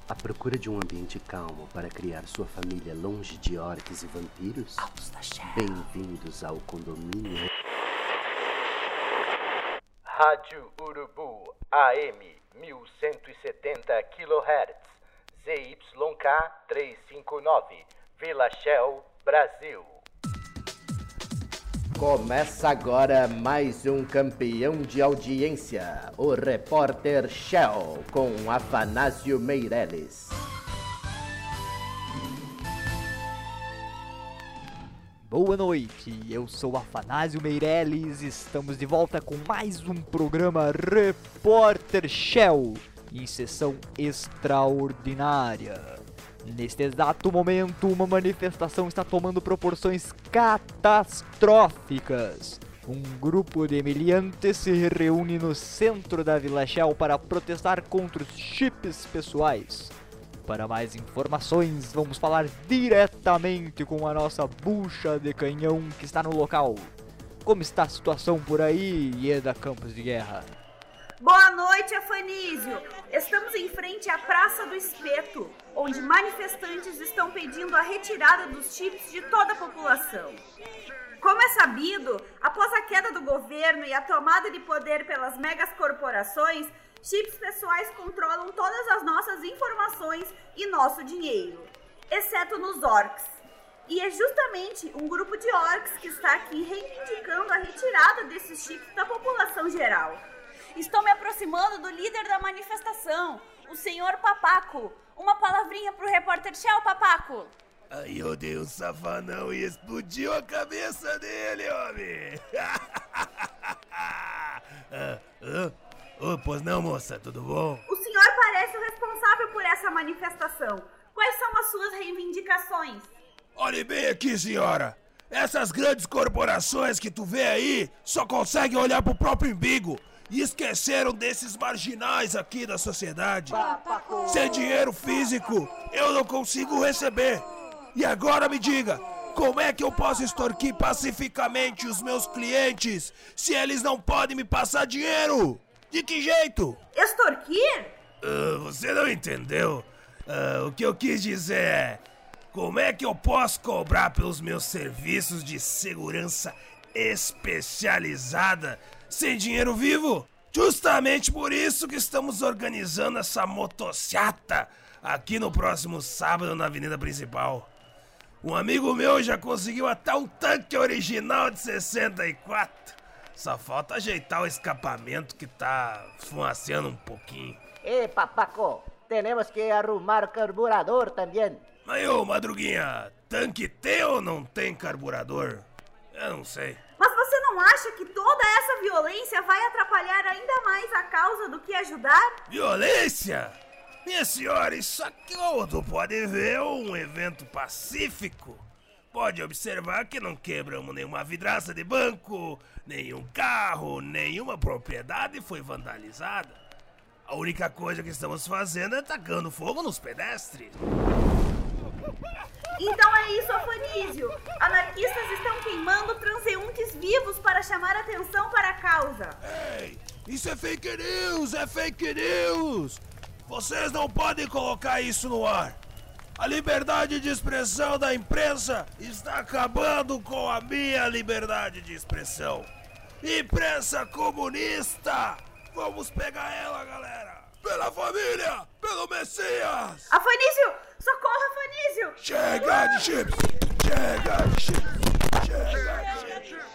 À procura de um ambiente calmo para criar sua família longe de orques e vampiros? Bem-vindos ao condomínio. Rádio Urubu AM 1170 kHz ZYK 359 Vila Shell, Brasil. Começa agora mais um campeão de audiência, o repórter Shell, com Afanásio Meirelles. Boa noite, eu sou Afanásio Meirelles, estamos de volta com mais um programa Repórter Shell, em sessão extraordinária. Neste exato momento, uma manifestação está tomando proporções catastróficas. Um grupo de emiliantes se reúne no centro da Vila Shell para protestar contra os chips pessoais. Para mais informações, vamos falar diretamente com a nossa bucha de canhão que está no local. Como está a situação por aí, Ieda Campos de Guerra? Boa noite, Afanísio! Estamos em frente à Praça do Espeto, onde manifestantes estão pedindo a retirada dos chips de toda a população. Como é sabido, após a queda do governo e a tomada de poder pelas megas corporações, chips pessoais controlam todas as nossas informações e nosso dinheiro, exceto nos orcs. E é justamente um grupo de orcs que está aqui reivindicando a retirada desses chips da população geral. Estou me aproximando do líder da manifestação, o senhor Papaco. Uma palavrinha pro repórter Shell, Papaco. Aí eu dei um safanão e explodiu a cabeça dele, homem! ah, ah, Ô, pois não, moça, tudo bom? O senhor parece o responsável por essa manifestação. Quais são as suas reivindicações? Olhe bem aqui, senhora! Essas grandes corporações que tu vê aí só conseguem olhar pro próprio umbigo e esqueceram desses marginais aqui da sociedade. Sem dinheiro físico, eu não consigo receber. E agora me diga, como é que eu posso extorquir pacificamente os meus clientes se eles não podem me passar dinheiro? De que jeito? Extorquir? Ah, você não entendeu? Ah, o que eu quis dizer é. Como é que eu posso cobrar pelos meus serviços de segurança especializada sem dinheiro vivo? Justamente por isso que estamos organizando essa motociata aqui no próximo sábado na avenida principal. Um amigo meu já conseguiu até um tanque original de 64. Só falta ajeitar o escapamento que tá fumaceando um pouquinho. Epa, Paco, tenemos que arrumar carburador también. Mas ô, Madruguinha, tanque tem ou não tem carburador? Eu não sei. Mas você não acha que toda essa violência vai atrapalhar ainda mais a causa do que ajudar? Violência? Minha senhora, isso aqui tu pode ver um evento pacífico. Pode observar que não quebramos nenhuma vidraça de banco, nenhum carro, nenhuma propriedade foi vandalizada. A única coisa que estamos fazendo é tacando fogo nos pedestres. Então é isso, Afanísio. Anarquistas estão queimando transeuntes vivos para chamar atenção para a causa. Ei, isso é fake news, é fake news. Vocês não podem colocar isso no ar. A liberdade de expressão da imprensa está acabando com a minha liberdade de expressão. Imprensa comunista! Vamos pegar ela, galera! Pela família! Pelo Messias! Afanísio! Socorro, Afanísio! Chega de chips! Chega de chips! Chega de chips!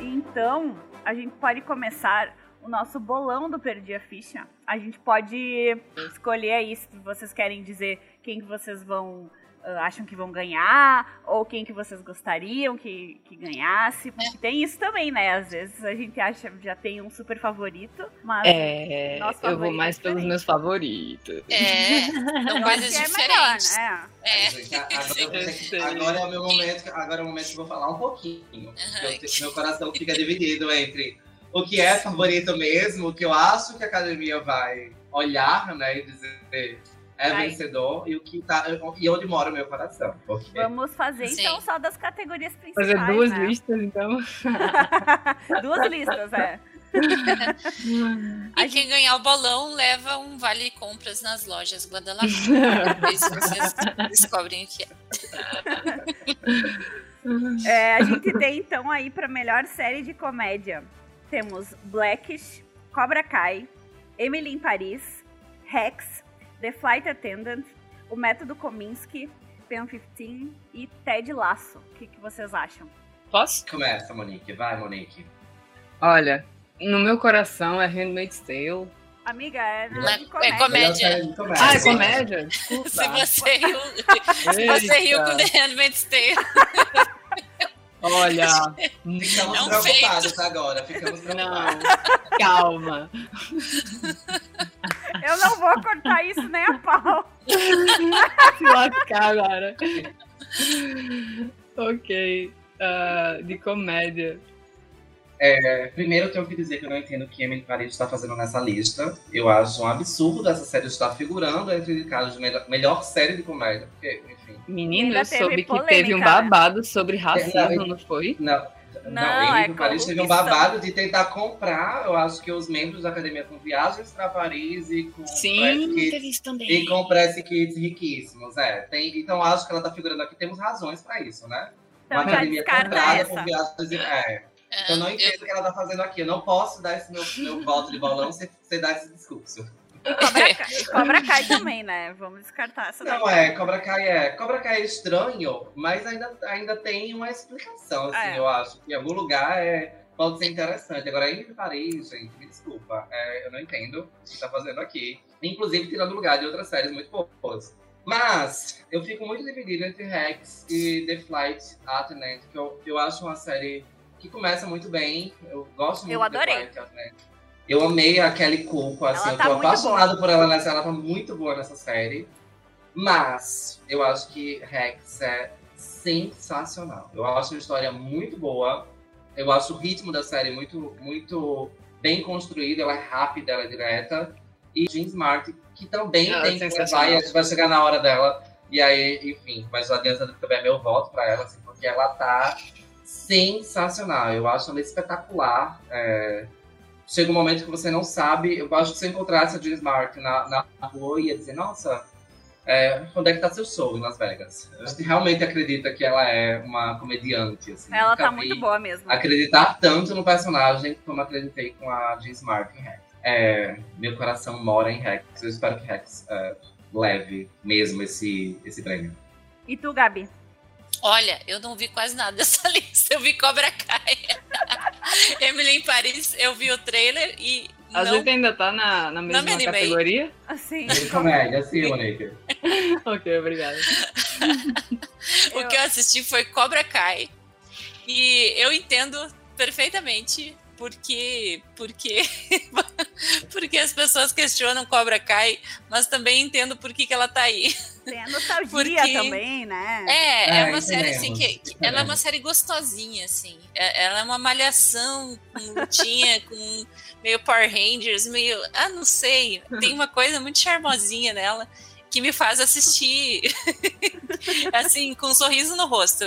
Então, a gente pode começar o nosso bolão do Perdi a Ficha. A gente pode escolher aí se vocês querem dizer quem que vocês vão uh, acham que vão ganhar ou quem que vocês gostariam que, que ganhasse. Porque tem isso também, né? Às vezes a gente acha já tem um super favorito, mas É, nosso eu vou favorito mais é pelos meus favoritos. É, são coisas é diferentes. melhor, né? É. Agora, agora é o meu momento, agora é o momento que eu vou falar um pouquinho. Meu coração fica dividido entre o que é favorito mesmo, o que eu acho que a academia vai olhar, né, e dizer é Vai. vencedor, e o que tá e onde mora o meu coração. Porque Vamos fazer Sim. então só das categorias principais. Fazer duas né? listas, então. duas listas, é. E quem ganhar o bolão leva um vale compras nas lojas Guadalajara. Depois vocês descobrem o que é. É, a gente tem então aí pra melhor série de comédia. Temos Blackish, Cobra Kai, Emily em Paris, Rex, The Flight Attendant, O Método Kominsky, Pen 15 e Ted Lasso. O que, que vocês acham? Posso? começa, Monique, vai, Monique. Olha, no meu coração é Handmaid's Tale. Amiga, é, é- de é comédia. de comédia. Ah, é comédia? Desculpa. Se você riu, se você riu com The Handmaid's Tale. Olha, Ficamos É um preocupados agora, ficamos preocupados. não, calma. Eu não vou cortar isso nem a pau. Se lascar agora. ok. ah, de comédia. É, primeiro eu tenho que dizer que eu não entendo o que Emily Paris está fazendo nessa lista. Eu acho um absurdo essa série estar figurando entre indicados de melhor, melhor série de comédia. Porque, enfim. Menino, eu soube que polêmica, teve um né? babado sobre racismo, Não, não foi? Não, não, Não, Emily é Paris teve um babado de tentar comprar, eu acho que os membros da academia com viagens para Paris e com Sim, press também. e com press kits riquíssimos. É, tem, então acho que ela tá figurando aqui, temos razões para isso, né? Então Uma academia comprada essa. com viagens e. É. É, Eu não entendo o que ela tá fazendo aqui. Eu não posso dar esse meu, meu voto de bolão sem você dar esse discurso. Cobra Kai, Cobra Kai também, né? Vamos descartar essa. Não, é, Cobra Kai é. Cobra Kai é estranho, mas ainda, ainda tem uma explicação, assim, É. eu acho. Que em algum lugar é, pode ser interessante. Agora, em Paris, gente, me desculpa. é, eu não entendo o que tá fazendo aqui. Inclusive, tirando lugar de outras séries muito boas. Mas, eu fico muito dividido entre Rex e The Flight Attendant, que eu, eu acho uma série que começa muito bem. Eu gosto muito Eu de adorei. Attendant. Eu amei a Kelly Cuoco, assim, Ela eu tá tô muito apaixonado por ela nessa, ela tá muito boa nessa série. Mas eu acho que Rex é sensacional. Eu acho uma história muito boa. Eu acho o ritmo da série muito, muito bem construído. Ela é rápida, ela é direta. E Jean Smart, que também Ela é tem que levar e a vai chegar na hora dela. E aí, enfim, mas já adiantando também é meu voto pra ela, assim, porque ela tá sensacional. Eu acho ela espetacular. É, Chega um momento que você não sabe. Eu acho que se eu encontrasse a Jean Smart na, na rua, ia dizer, nossa, é, onde é que tá seu show em Las Vegas? A gente realmente acredita que ela é uma comediante. Assim. Ela Nunca tá muito boa mesmo. Acreditar tanto no personagem como acreditei com a Jean Smart em Rex. É, meu coração mora em Rex. Eu espero que Rex é, leve mesmo esse, esse prêmio. E tu, Gabi? Olha, eu não vi quase nada dessa lista. Eu vi Cobra Kai. Emily em Paris, eu vi o trailer e. A não... gente ainda tá na, na mesma me animei. categoria? Assim. Comédia, sim, Monique. ok, obrigado. o que eu assisti foi Cobra Kai. E eu entendo perfeitamente porque porque porque as pessoas questionam Cobra Kai, mas também entendo por que, que ela tá aí. Tem a nostalgia Porque- também, né? É, é É, uma série assim que, que ela é uma série gostosinha assim. É- ela é uma malhação com lutinha, com meio Power Rangers, meio, ah, não sei, tem uma coisa muito charmosinha nela que me faz assistir assim com um sorriso no rosto.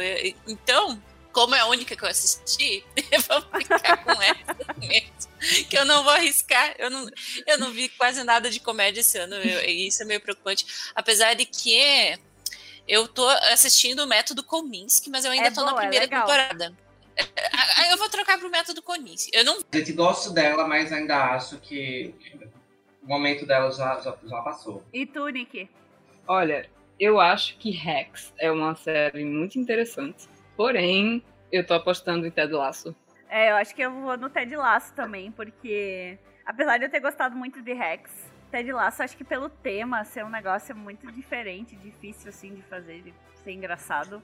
Então, como é a única que eu assisti, eu vou ficar com essa mesmo. Que eu não vou arriscar. Eu não, eu não vi quase nada de comédia esse ano. eu- e isso é meio preocupante. Apesar de que eu tô assistindo o método Kominsky, mas eu ainda É tô na boa, é primeira legal. temporada. Eu vou trocar pro método Kominsky. Eu não A gente gosta dela, mas ainda acho que o momento dela já, já, já passou. E tu, Nick? Olha, eu acho que Rex é uma série muito interessante. Porém, eu tô apostando em Ted Lasso. É, eu acho que eu vou no Ted Lasso também, porque apesar de eu ter gostado muito de Rex, Ted Lasso acho que pelo tema ser um negócio muito diferente, difícil assim de fazer, de ser engraçado.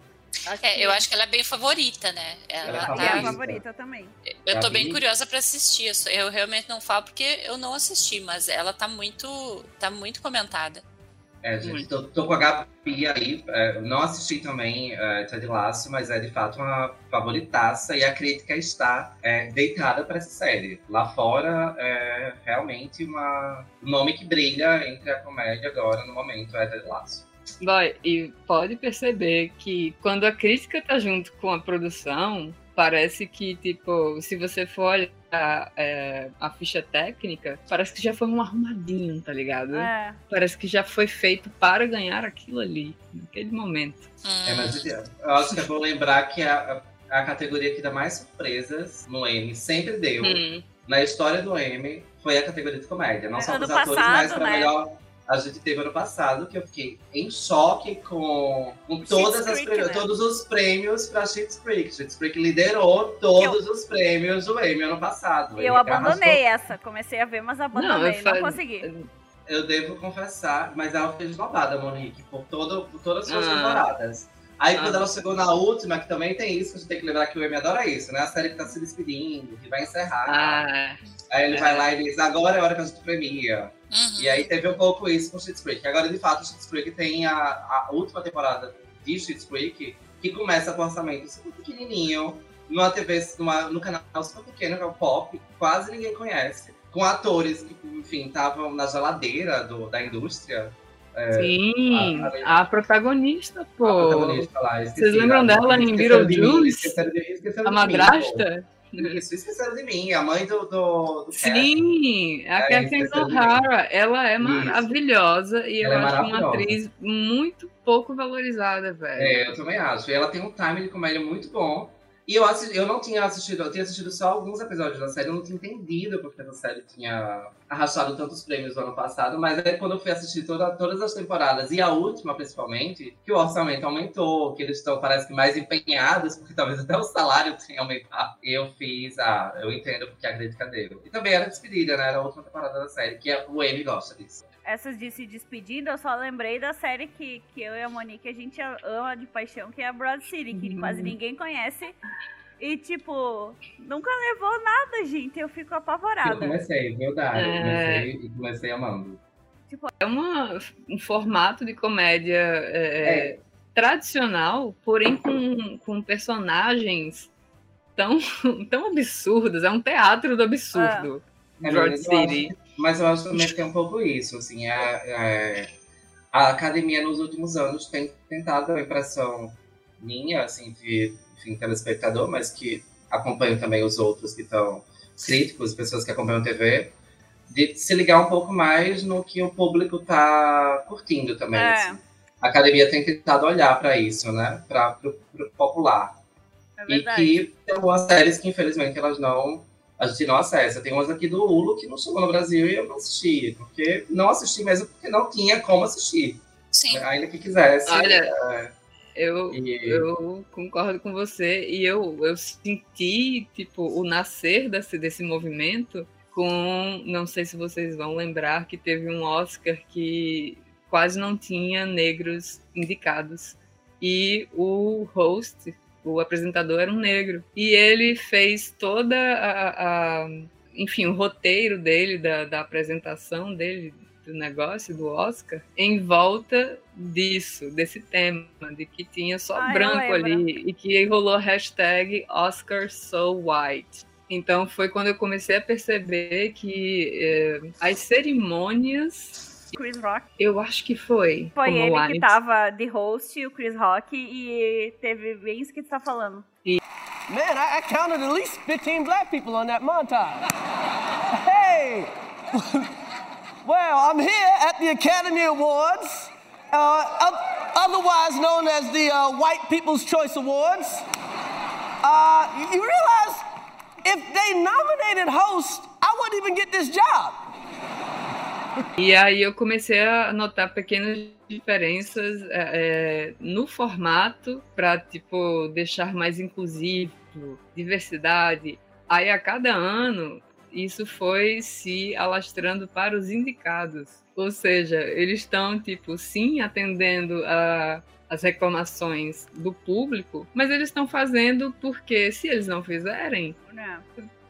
Acho É, que eu acho que ela é bem favorita, né? Ela é Ela, é a favorita. favorita também. eu tô bem curiosa pra assistir. Só- eu realmente não falo porque eu não assisti, mas ela tá muito, tá muito comentada. É, gente, tô, tô com a Gabi aí. é, não assisti também é, Ted Lasso, mas é de fato uma favoritaça e a crítica está é, deitada para essa série. Lá fora é realmente uma, um nome que brilha entre a comédia agora no momento é Ted Lasso. Vai, e pode perceber que quando a crítica tá junto com a produção, parece que, tipo, se você for olhar é, a ficha técnica, parece que já foi um arrumadinho, tá ligado? É. Parece que já foi feito para ganhar aquilo ali, naquele momento. Hum, É, mas eu acho que é bom lembrar que a, a, a categoria que dá mais surpresas no M sempre deu. Hum. na história do M foi a categoria de comédia. Não só Ano para os atores, passado, mas para né? melhor. A gente teve ano passado que eu fiquei em choque com, com todas as Creek, né? todos os prêmios para Schitt's Creek. Schitt's Creek liderou todos os prêmios do Emmy ano passado. E eu abandonei arrasou. essa, comecei a ver, mas abandonei, não, fa- consegui. Eu devo confessar, mas ela fez esnobada, Monique, por, todo, por todas as suas Ah. temporadas. Aí quando Ah. ela chegou na última, que também tem isso, que a gente tem que lembrar que o Emmy adora isso, né? A série que tá se despedindo, que vai encerrar. Ah, Aí ele vai lá e diz, agora é a hora que a gente premia. Uhum. E aí teve um pouco isso com Schitt's Creek. Agora, de fato, Schitt's Creek tem a, a última temporada de Schitt's Creek, que começa com um orçamento super pequenininho, numa TV, numa, no canal super pequeno, que é o Pop, quase ninguém conhece. Com atores que, enfim, estavam na geladeira do, da indústria. É, sim, a- a, protagonista, pô. a protagonista lá, esqueci, Vocês lembram a- dela em Beetlejuice? A madrasta? Isso, esqueceram de mim, a mãe do, do, do Sim, a É, Catherine mim. O'Hara, ela é Isso. maravilhosa e Ela eu é acho uma atriz muito pouco valorizada, velho. É, eu também acho. E ela tem um time de comédia muito bom. E eu, assisti, eu não tinha assistido, eu tinha assistido só alguns episódios da série, eu não tinha entendido porque essa série tinha arrastado tantos prêmios no ano passado, mas aí quando eu fui assistir toda, todas as temporadas, e a última principalmente, que o orçamento aumentou, que eles estão, parece que, mais empenhados, porque talvez até o salário tenha aumentado. Eu fiz, ah, eu entendo porque a crítica deu. E também era despedida, né? Era a última temporada da série, que é- o Amy gosta disso. Essas de se despedindo, eu só lembrei da série que, que eu e a Monique a gente ama de paixão, que é a Broad City, que Uhum. quase ninguém conhece. E, tipo, nunca levou nada, gente. Eu fico Eu apavorada. comecei, verdade. Eu É. comecei e comecei amando. É uma, um formato de comédia é, tradicional, porém com, com personagens tão, tão absurdos. É um teatro do absurdo. É, Broad eu City. Mas eu acho também que tem um pouco isso, assim, a, a, a academia nos últimos anos tem tentado a impressão minha, assim, de enfim, telespectador, mas que acompanho também os outros que estão críticos, pessoas que acompanham TV, de se ligar um pouco mais no que o público tá curtindo também. É. assim. A academia tem tentado olhar para isso, né? Para o popular. É e que tem algumas séries que, infelizmente, elas não. A gente não acessa. Tem umas aqui do Hulu que não chegou no Brasil e eu não assisti. Porque não assisti mesmo porque não tinha como assistir. Sim. Ainda que quisesse. Olha, é, Eu, E- eu concordo com você e eu, eu senti tipo o nascer desse, desse movimento com não sei se vocês vão lembrar que teve um Oscar que quase não tinha negros indicados e o host o apresentador era um negro e ele fez toda a, a- enfim o roteiro dele da, da apresentação dele do negócio do Oscar em volta disso, desse tema, de que tinha só Ah, eu branco ali e que rolou a hashtag Oscar So White. Então foi quando eu comecei a perceber que eh, as cerimônias, Chris Rock. eu acho que foi. Foi como ele que white. tava de host, o Chris Rock, e teve bem isso que tu tá falando. Man, I, I counted at least 15 black people on that montage. Hey! well, I'm here at the Academy Awards, uh, oth- otherwise known as the uh, White People's Choice Awards. Uh, you- you realize if they nominated host, I wouldn't even get this job. E aí eu comecei a notar pequenas diferenças é, é, no formato para tipo deixar mais inclusivo, diversidade. Aí a cada ano isso foi se alastrando para os indicados. Ou seja, eles estão tipo sim atendendo a as reclamações do público, mas eles estão fazendo porque se eles não fizerem, Né?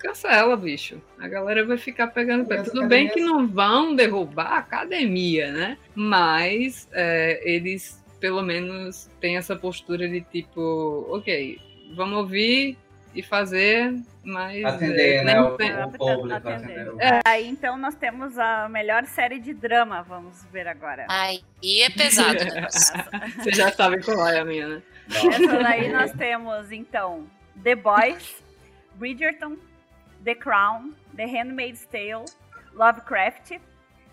Cancela, bicho. A galera vai ficar pegando pé. Tudo bem que não vão derrubar a academia, né? Mas é, eles, pelo menos, têm essa postura de tipo, ok, vamos ouvir e fazer, mas. Atender, é, né? O, tem- o público. Atender. O- É, Aí então nós temos a melhor série de drama, vamos ver agora. Ai, e é pesado. Vocês já sabem qual é a minha, né? Essa daí nós temos, então, The Boys, Bridgerton, The Crown, The Handmaid's Tale, Lovecraft,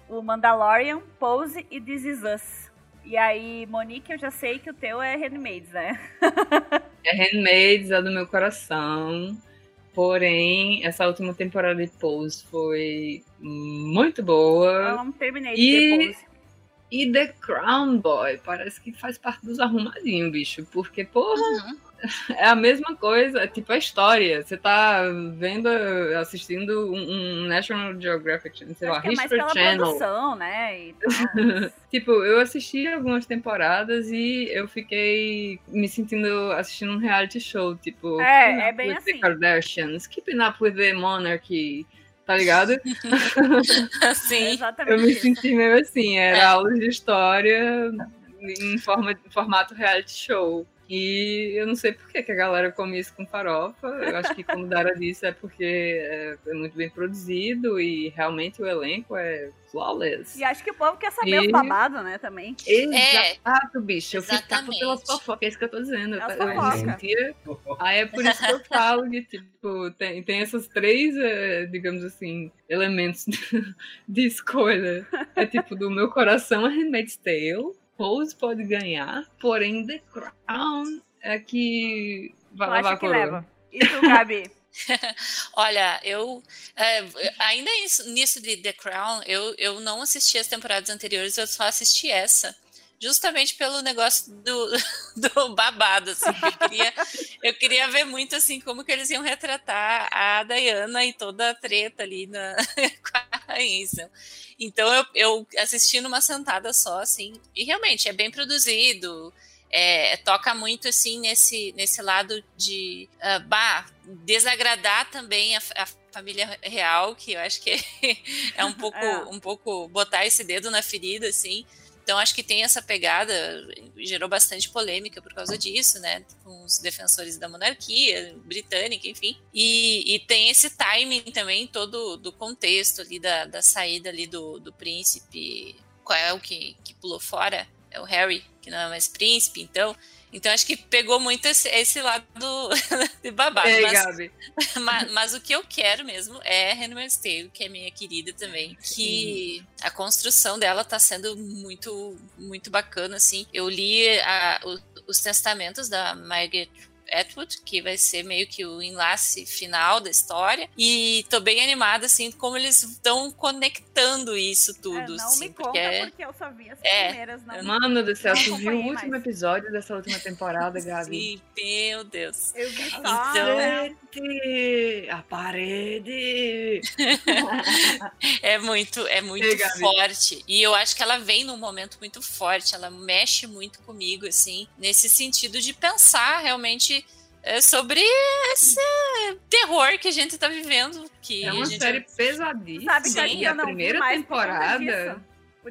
o Mandalorian, Pose e This Is Us. E aí, Monique, eu já sei que o teu é Handmaid's, né? É Handmaids, é do meu coração. Porém, essa última temporada de Pose foi muito boa. Eu não terminei de E- ver Pose. E The Crown Boy, parece que faz parte dos arrumadinhos, bicho. Porque, porra, Uhum. É a mesma coisa, é tipo a história. Você tá vendo, assistindo um, um National Geographic, sei lá, que é mais History pela Channel. produção, né? E. Tipo, eu assisti algumas temporadas e eu fiquei me sentindo assistindo um reality show, tipo, É, é Up bem with assim. The Kardashians, Keeping Up with the Monarchy, tá ligado? Sim. Eu Exatamente me senti meio assim, era É. aula de história em, forma, em formato reality show. E eu não sei por que, que a galera come isso com farofa. Eu acho que, como Dara disse, é porque é, é muito bem produzido e realmente o elenco é flawless. E acho que o povo quer saber E- os babados, né, também. Exato, bicho. Eu fico pelas fofocas, é isso que eu tô dizendo. É as Eu sentia. Aí é por isso que eu falo que, tipo, tem, tem esses três, eh, digamos assim, elementos de escolha. É tipo, do meu coração, a Handmaid's Tale. Pose pode ganhar, porém The Crown é que vai levar a coroa. leva? Tu, Gabi? Olha, eu. é, ainda isso- nisso de The Crown, eu, eu não assisti as temporadas anteriores, eu só assisti essa. Justamente pelo negócio do, do babado, assim. Eu queria, eu queria ver muito, assim, como que eles iam retratar a Diana e toda a treta ali na, com a rainha. Então eu, eu assisti numa sentada só, assim, e realmente é bem produzido. é, toca muito assim nesse, nesse lado de ah, bah, desagradar também a, a família real, que eu acho que é um pouco, É. um pouco botar esse dedo na ferida, assim. Então acho que tem essa pegada, gerou bastante polêmica por causa disso, né? Com os defensores da monarquia britânica, enfim. E, e tem esse timing também todo do contexto ali da, da saída ali do, do príncipe. Qual é o que, que pulou fora? É o Harry, que não é mais príncipe, então Então acho que pegou muito esse, esse lado de babado. Ei, mas, mas, mas o que eu quero mesmo é Handmaid's Tale, que é minha querida também. Que a construção dela tá sendo muito, muito bacana, assim. Eu li a- o- os testamentos da Margaret Atwood, que vai ser meio que o enlace final da história. E tô bem animada, assim, como eles estão conectando isso tudo. É, não assim, me porque conta porque eu só vi as É. primeiras. Não Mano do céu, tu viu o último mais. episódio dessa última temporada, Gabi? Sim, meu Deus. Eu vi só, Então- né? Parede! A parede! É muito, é muito Ei, forte. E eu acho que ela vem num momento muito forte. Ela mexe muito comigo, assim, nesse sentido de pensar realmente é, sobre esse terror que a gente tá vivendo. Que É uma a gente... série pesadíssima. Sabe que Sim, eu a não primeira temporada.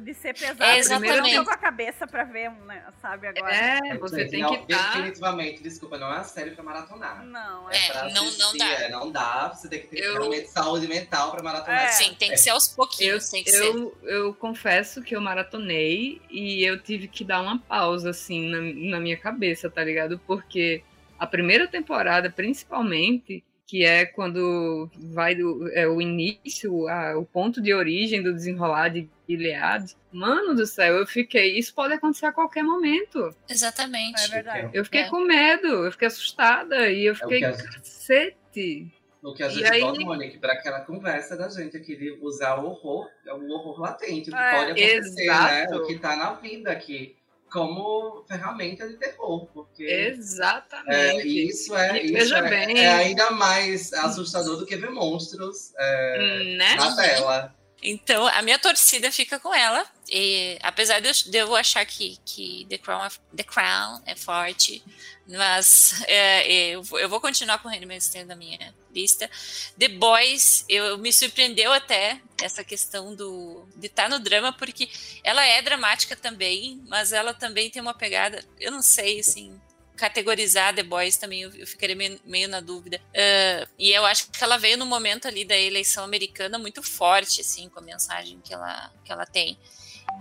de ser pesado. É, eu não exatamente. tô com a cabeça pra ver, né, sabe, agora. É, você Gente, tem que estar. Definitivamente, desculpa, não é uma série pra maratonar. Não, É, É, pra não- não dá. é, não dá. Você tem que ter Eu- realmente saúde mental pra maratonar. É. Sim, tem que ser aos Eu, pouquinhos, tem que ser. eu, eu confesso que eu maratonei e eu tive que dar uma pausa, assim, na, na minha cabeça, tá ligado? Porque a primeira temporada, principalmente, que é quando vai do, é, o início, a- o ponto de origem do desenrolar de Gilead, mano do céu, eu fiquei. Isso pode acontecer a qualquer momento. Exatamente. É verdade. Eu fiquei É. com medo, eu fiquei assustada e eu fiquei, que a- cacete. O que a gente aí- volta, Monique, para aquela conversa da gente aqui de usar o horror, é o horror latente, o que É, pode acontecer, né? exato. O que tá na vida aqui, como ferramenta de terror, porque Exatamente. é, isso é, E isso é, é ainda mais assustador do que ver monstros é, Né? na tela. Então, a minha torcida fica com ela. E, apesar de eu, de eu achar que, que The, Crown é, The Crown é forte, mas é, eu, vou- eu vou continuar com o Handmaid's Tale na minha lista. The Boys, eu, me surpreendeu até essa questão do de estar no drama, porque ela é dramática também, mas ela também tem uma pegada, eu não sei, assim, categorizar The Boys também, eu, eu ficaria meio, meio na dúvida. Ah, e eu acho que ela veio no momento ali da eleição americana muito forte, assim, com a mensagem que ela, que ela tem.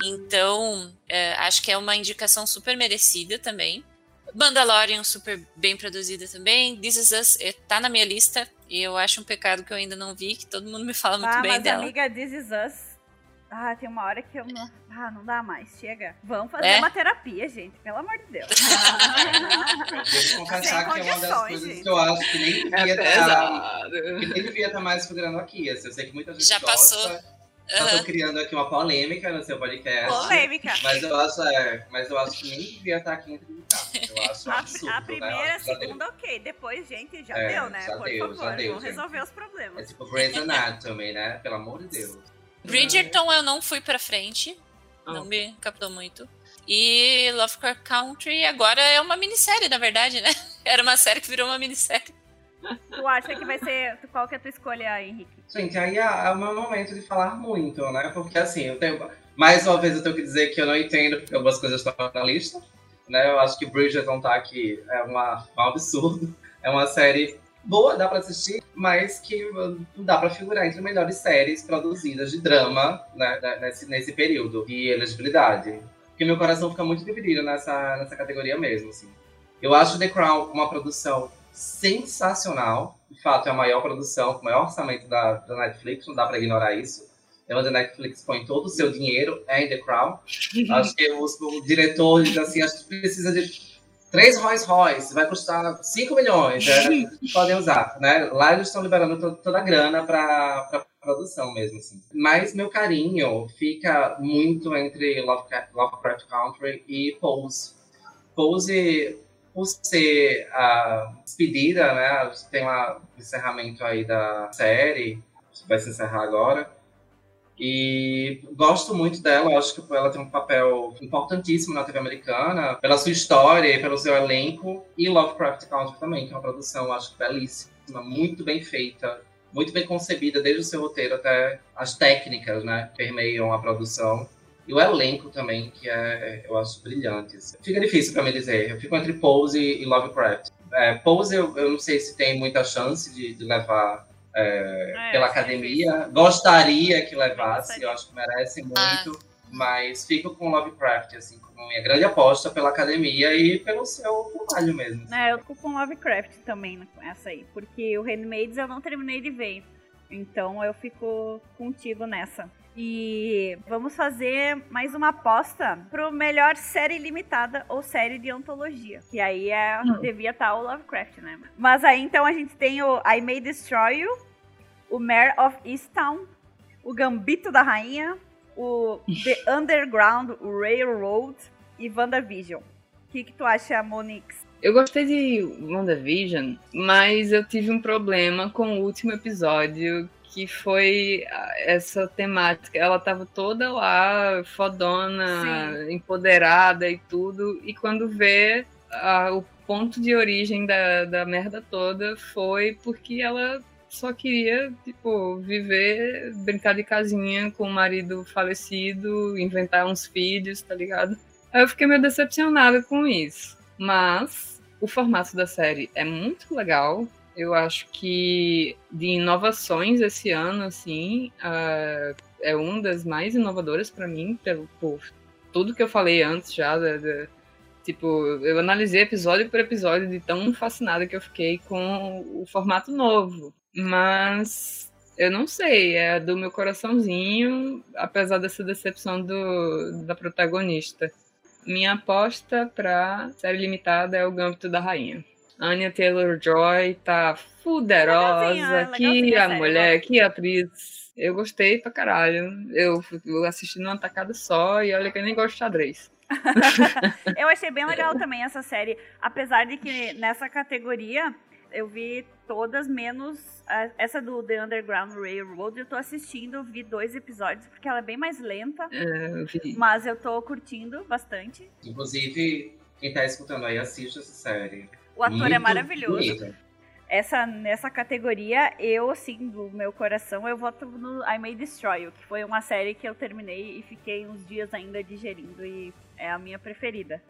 Então, eh, acho que é uma indicação super merecida também. Mandalorian, super bem produzida também. This Is Us eh, tá na minha lista. E eu acho um pecado que eu ainda não vi, que todo mundo me fala muito ah, bem mas dela. amiga, This Is Us. Ah, tem uma hora que eu não. Ah, não dá mais. Chega. Vamos fazer É? uma terapia, gente. Pelo amor de Deus. Eu devo confessar que é uma das coisas gente. que eu acho que nem É devia estar que nem devia estar mais figurando aqui. assim, Eu sei que muita gente Já gosta. passou. Eu tô criando aqui uma polêmica no seu podcast. Polêmica. Mas eu acho, é, mas eu acho que nem devia estar aqui entre nós. Eu acho um A, absurdo. a primeira, né? a Já deu. segunda, ok. Depois, gente, já É, deu, né? já Por deu, já favor, deu, vamos resolver os É problemas. tipo Grey's Anatomy, né? Pelo amor de Deus. Bridgerton eu não fui pra frente. Não Ah. me captou muito. E Lovecraft Country agora é uma minissérie, na verdade, né? Era uma série que virou uma minissérie. Tu acha que vai ser. Qual que é a tua escolha, Henrique? Gente, aí é, é o meu momento de falar muito, né? Porque assim, eu tenho. Mais uma vez eu tenho que dizer que eu não entendo porque algumas coisas estão na lista. Né? Eu acho que Bridgerton tá aqui é uma, um absurdo. É uma série boa, dá pra assistir, mas que não dá pra figurar entre melhores séries produzidas de drama né, nesse, nesse período de elegibilidade. Porque meu coração fica muito dividido nessa, nessa categoria mesmo. Assim. Eu acho The Crown uma produção sensacional. De fato, é a maior produção, o maior orçamento da, da Netflix, não dá pra ignorar isso. É onde a Netflix põe todo o seu dinheiro, é em The Crown. acho que os, o diretor diz assim, acho que precisa de três Rolls Royce, vai custar 5 milhões, né? podem usar, né? Lá eles estão liberando to- toda a grana para produção mesmo, assim. Mas meu carinho fica muito entre Lovecraft, Lovecraft Country e Pose. Pose, por ser a despedida, né? Tem um encerramento aí da série, que vai se encerrar agora. E gosto muito dela, acho que ela tem um papel importantíssimo na TV americana, pela sua história e pelo seu elenco. E Lovecraft Country também, que é uma produção, acho belíssima, muito bem feita, muito bem concebida, desde o seu roteiro até as técnicas, né, que permeiam a produção. E o elenco também, que é, eu acho brilhante. assim. Fica difícil para me dizer, eu fico entre Pose e Lovecraft. É, Pose eu, eu não sei se tem muita chance de, de levar é, É, pela acho academia. Gostaria que levasse, eu acho que merece muito. Mas fico com Lovecraft, assim, como minha grande aposta pela academia e pelo seu trabalho mesmo. assim. É, eu tô com Lovecraft também com essa aí, porque o Handmaids eu não terminei de ver. Então eu fico contigo nessa. E vamos fazer mais uma aposta pro melhor série limitada ou série de antologia. Que aí é, devia estar o Lovecraft, né? Mas aí então a gente tem o I May Destroy You, o Mare of Easttown, o Gambito da Rainha, o The Underground Railroad e WandaVision. O que, que tu acha, Monix? Eu gostei de WandaVision, mas eu tive um problema com o último episódio, que foi ah, essa temática. Ela tava toda lá, fodona, empoderada e tudo, e quando vê ah, o ponto de origem da, da merda toda foi porque ela só queria, tipo, viver, brincar de casinha com o marido falecido, inventar uns filhos, tá ligado? Aí eu fiquei meio decepcionada com isso. Mas o formato da série é muito legal. Eu acho que de inovações esse ano, assim, ah, é uma das mais inovadoras pra mim, pelo, por tudo que eu falei antes já. da- da- tipo, eu analisei episódio por episódio de tão fascinada que eu fiquei com o formato novo. Mas eu não sei, é do meu coraçãozinho, apesar dessa decepção do, da protagonista. Minha aposta pra série limitada é o Gâmbito da Rainha. Anya Taylor-Joy tá fuderosa, que a mulher, que atriz. Eu gostei pra caralho. Eu, eu assisti numa tacada só e olha que eu nem gosto de xadrez. Eu achei bem legal também essa série. Apesar de que nessa categoria eu vi todas, menos a- essa do The Underground Railroad. Eu tô assistindo, vi dois episódios, porque ela é bem mais lenta. É, eu vi. Mas eu tô curtindo bastante. Inclusive, quem tá escutando aí, assiste essa série. O ator é Muito maravilhoso. bonita. Essa, nessa categoria, eu, assim, do meu coração, eu voto no I May Destroy You, que foi uma série que eu terminei e fiquei uns dias ainda digerindo e é a minha preferida.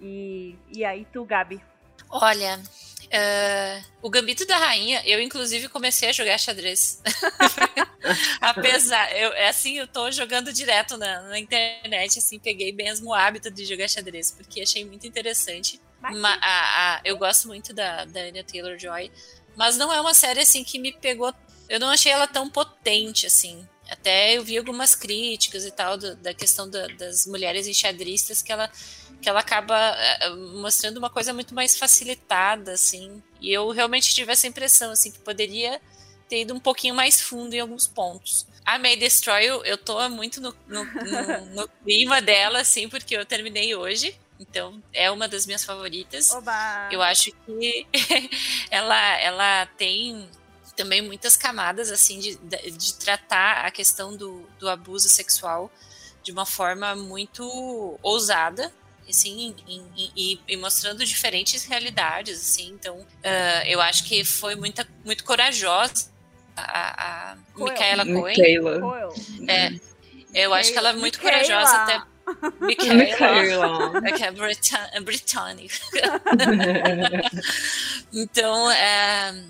E, e aí, tu, Gabi? Olha, eh, o Gambito da Rainha, eu inclusive comecei a jogar xadrez. Apesar, eu, é assim, eu tô jogando direto na, na internet, assim, peguei mesmo o hábito de jogar xadrez, porque achei muito interessante. A- a- eu gosto muito da, da Anya Taylor-Joy, mas não é uma série, assim, que me pegou... Eu não achei ela tão potente, assim. Até eu vi algumas críticas e tal do- da questão da- das mulheres enxadristas que ela que ela acaba eh, mostrando uma coisa muito mais facilitada, assim. E eu realmente tive essa impressão, assim, que poderia ter ido um pouquinho mais fundo em alguns pontos. A May Destroy, eu, eu tô muito no, no, no- no clima dela, assim, porque eu terminei hoje. Então, é uma das minhas favoritas. Oba! Eu acho que ela, ela tem também muitas camadas, assim, de, de, tratar a questão do, do abuso sexual de uma forma muito ousada, assim, em- e, e mostrando diferentes realidades, assim. Então, ah, eu acho que foi muita, muito corajosa a, a Coel. Micaela Cohen. Micaela. É, eu acho que ela é muito Micaela. corajosa até. Micaela. É que é britânica. então, é,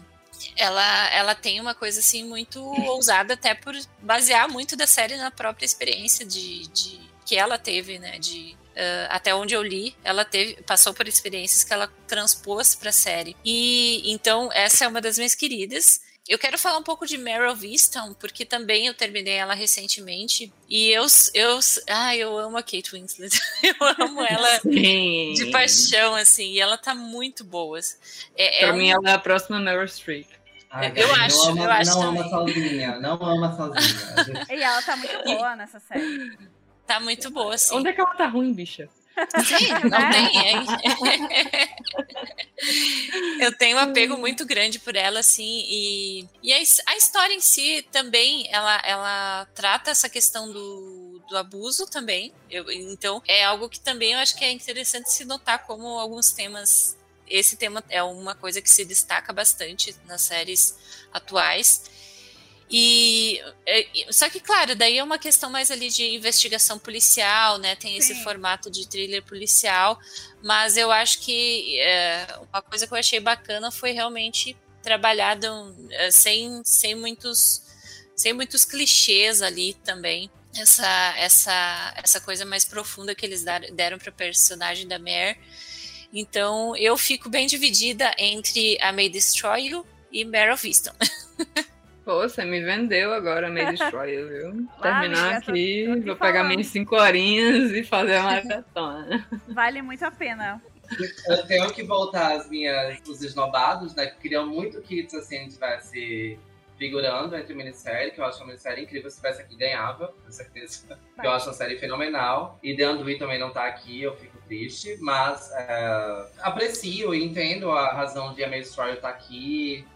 ela, ela tem uma coisa assim muito ousada, até por basear muito da série na própria experiência de, de- que ela teve, né? De, eh, até onde eu li, ela teve, passou por experiências que ela transpôs para a série. E então essa é uma das minhas queridas. Eu quero falar um pouco de Meryl Easton, porque também eu terminei ela recentemente. E eu, eu, ah, eu amo a Kate Winslet. Eu amo ela Sim. de paixão, assim. E ela tá muito boa. É, é Pra um- mim, ela é a próxima Meryl Streep. Ai, Eu acho, não ama, eu acho Não ama sozinha, não ama sozinha. E ela tá muito boa nessa série. Tá muito boa, sim. Onde é que ela tá ruim, bicha? Sim, não tem. hein? Eu tenho um apego muito grande por ela, assim, e, e a, a história em si também, ela, ela trata essa questão do, do abuso também. Eu- então, é algo que também eu acho que é interessante se notar como alguns temas. Esse tema é uma coisa que se destaca bastante nas séries atuais. E é, e- só que claro, daí é uma questão mais ali de investigação policial, né? Tem esse Sim. formato de thriller policial, mas eu acho que é, uma coisa que eu achei bacana foi realmente trabalhado é, sem, sem muitos sem muitos clichês ali também. essa essa essa coisa mais profunda que eles deram para personagem da Mare. Então eu fico bem dividida entre a May Destroy You e Mare of Easton. Pô, você me vendeu agora May Destroy You, viu? Terminar amiga, aqui, tô- tô vou pegar minhas cinco horinhas e fazer uma maratona. Vale muito a pena. Eu tenho que voltar às minhas, os esnobados, né? Que queriam muito que It's Assim tivesse figurando entre minissérie, que eu acho uma minissérie incrível. Se tivesse aqui, ganhava, com certeza. Que eu acho uma série fenomenal. E The Undui também não tá aqui, eu fico triste. Mas é, aprecio e entendo a razão de a May Destroyer estar aqui.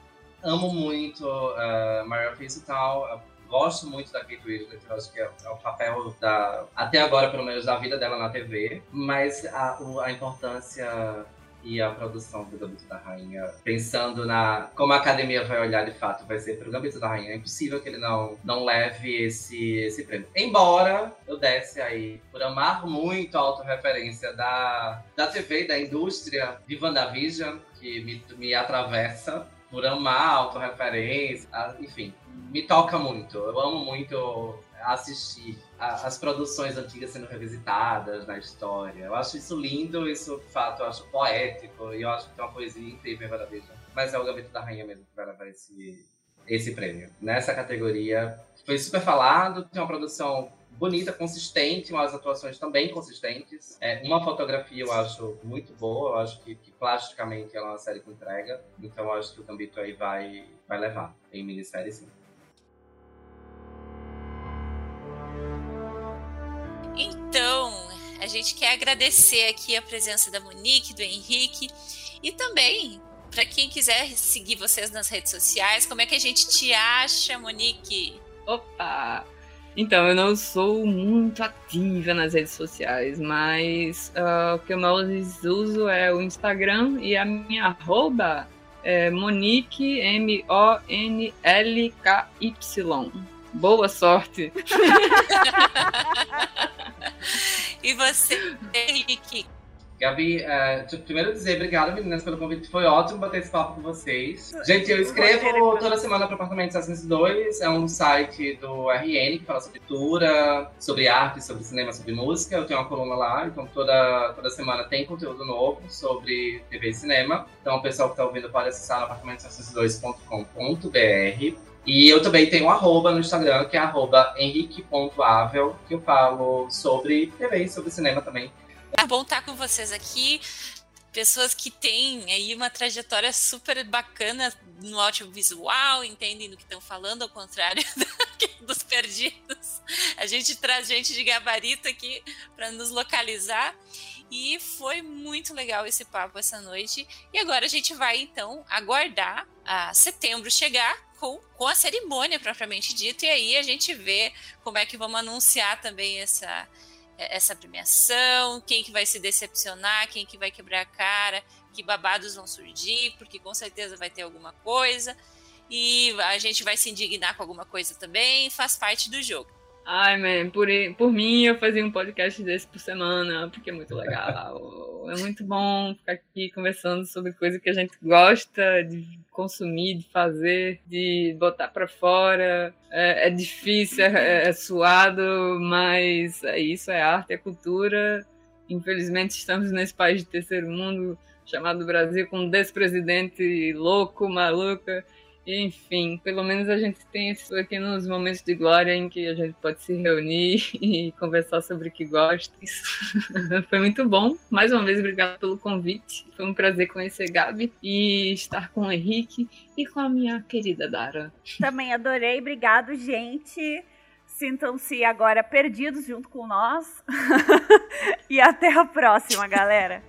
Amo muito uh, Mario Fist e tal. Gosto muito da Kate Winslet, acho que é, é o papel da. Até agora, pelo menos, da vida dela na TV. Mas a, o- a importância e a produção do Gambito da Rainha, pensando na como a academia vai olhar de fato, vai ser pro Gambito da Rainha. É impossível que ele não, não leve esse, esse prêmio. Embora eu desse aí, por amar muito a autorreferência da, da TV da indústria de WandaVision, que me, me atravessa, por amar a autorreferência, a- enfim, me toca muito. Eu amo muito assistir as produções antigas sendo revisitadas na história. Eu acho isso lindo, isso de fato eu acho poético e eu acho que tem uma poesia incrível WandaVision. Mas é o Gambito da Rainha mesmo que vai levar esse, esse prêmio. Nessa categoria foi super falado, tem uma produção bonita, consistente, umas atuações também consistentes. É, uma fotografia eu acho muito boa, eu acho que, que plasticamente ela é uma série com entrega. Então eu acho que o Gambito aí vai, vai levar em minissérie sim. Então, a gente quer agradecer aqui a presença da Monique, do Henrique e também para quem quiser seguir vocês nas redes sociais, como é que a gente te acha, Monique? Opa! Então, eu não sou muito ativa nas redes sociais, mas ah, o que eu mais uso é o Instagram e a minha arroba é Monique, M-O-N-L-K-Y. Boa sorte! E você, Henrique? Gabi, deixa eu primeiro dizer obrigado, meninas, pelo convite. Foi ótimo bater esse papo com vocês. Gente, eu escrevo toda semana para Apartamento 702. É um site do RN que fala sobre cultura, sobre arte, sobre cinema, sobre música. Eu tenho uma coluna lá, então toda, toda semana tem conteúdo novo sobre TV e cinema. Então o pessoal que está ouvindo pode acessar no apartamento702.com.br. E eu também tenho um arroba no Instagram, que é arroba henrique.avel, que eu falo sobre TV e sobre cinema também. É bom estar com vocês aqui. Pessoas que têm aí uma trajetória super bacana no audiovisual, entendem do que estão falando, ao contrário dos perdidos. A gente traz gente de gabarito aqui para nos localizar. E foi muito legal esse papo essa noite. E agora a gente vai então aguardar a setembro chegar com, com a cerimônia propriamente dita. E aí a gente vê como é que vamos anunciar também essa, essa premiação, quem que vai se decepcionar, quem que vai quebrar a cara, que babados vão surgir, porque com certeza vai ter alguma coisa. E a gente vai se indignar com alguma coisa também, faz parte do jogo. Ai, man, por, por mim eu fazia um podcast desse por semana, porque é muito legal. É muito bom ficar aqui conversando sobre coisa que a gente gosta de consumir, de fazer, de botar pra fora. É, é difícil, é, é suado, mas é isso, é arte, é cultura. Infelizmente estamos nesse país de terceiro mundo chamado Brasil com um despresidente louco, maluca. Enfim, pelo menos a gente tem isso aqui nos momentos de glória em que a gente pode se reunir e conversar sobre o que gosta. Isso foi muito bom. Mais uma vez, obrigado pelo convite. Foi um prazer conhecer Gabi e estar com o Henrique e com a minha querida Dara. Também adorei, obrigado, gente. Sintam-se agora perdidos junto com nós. e até a próxima, galera.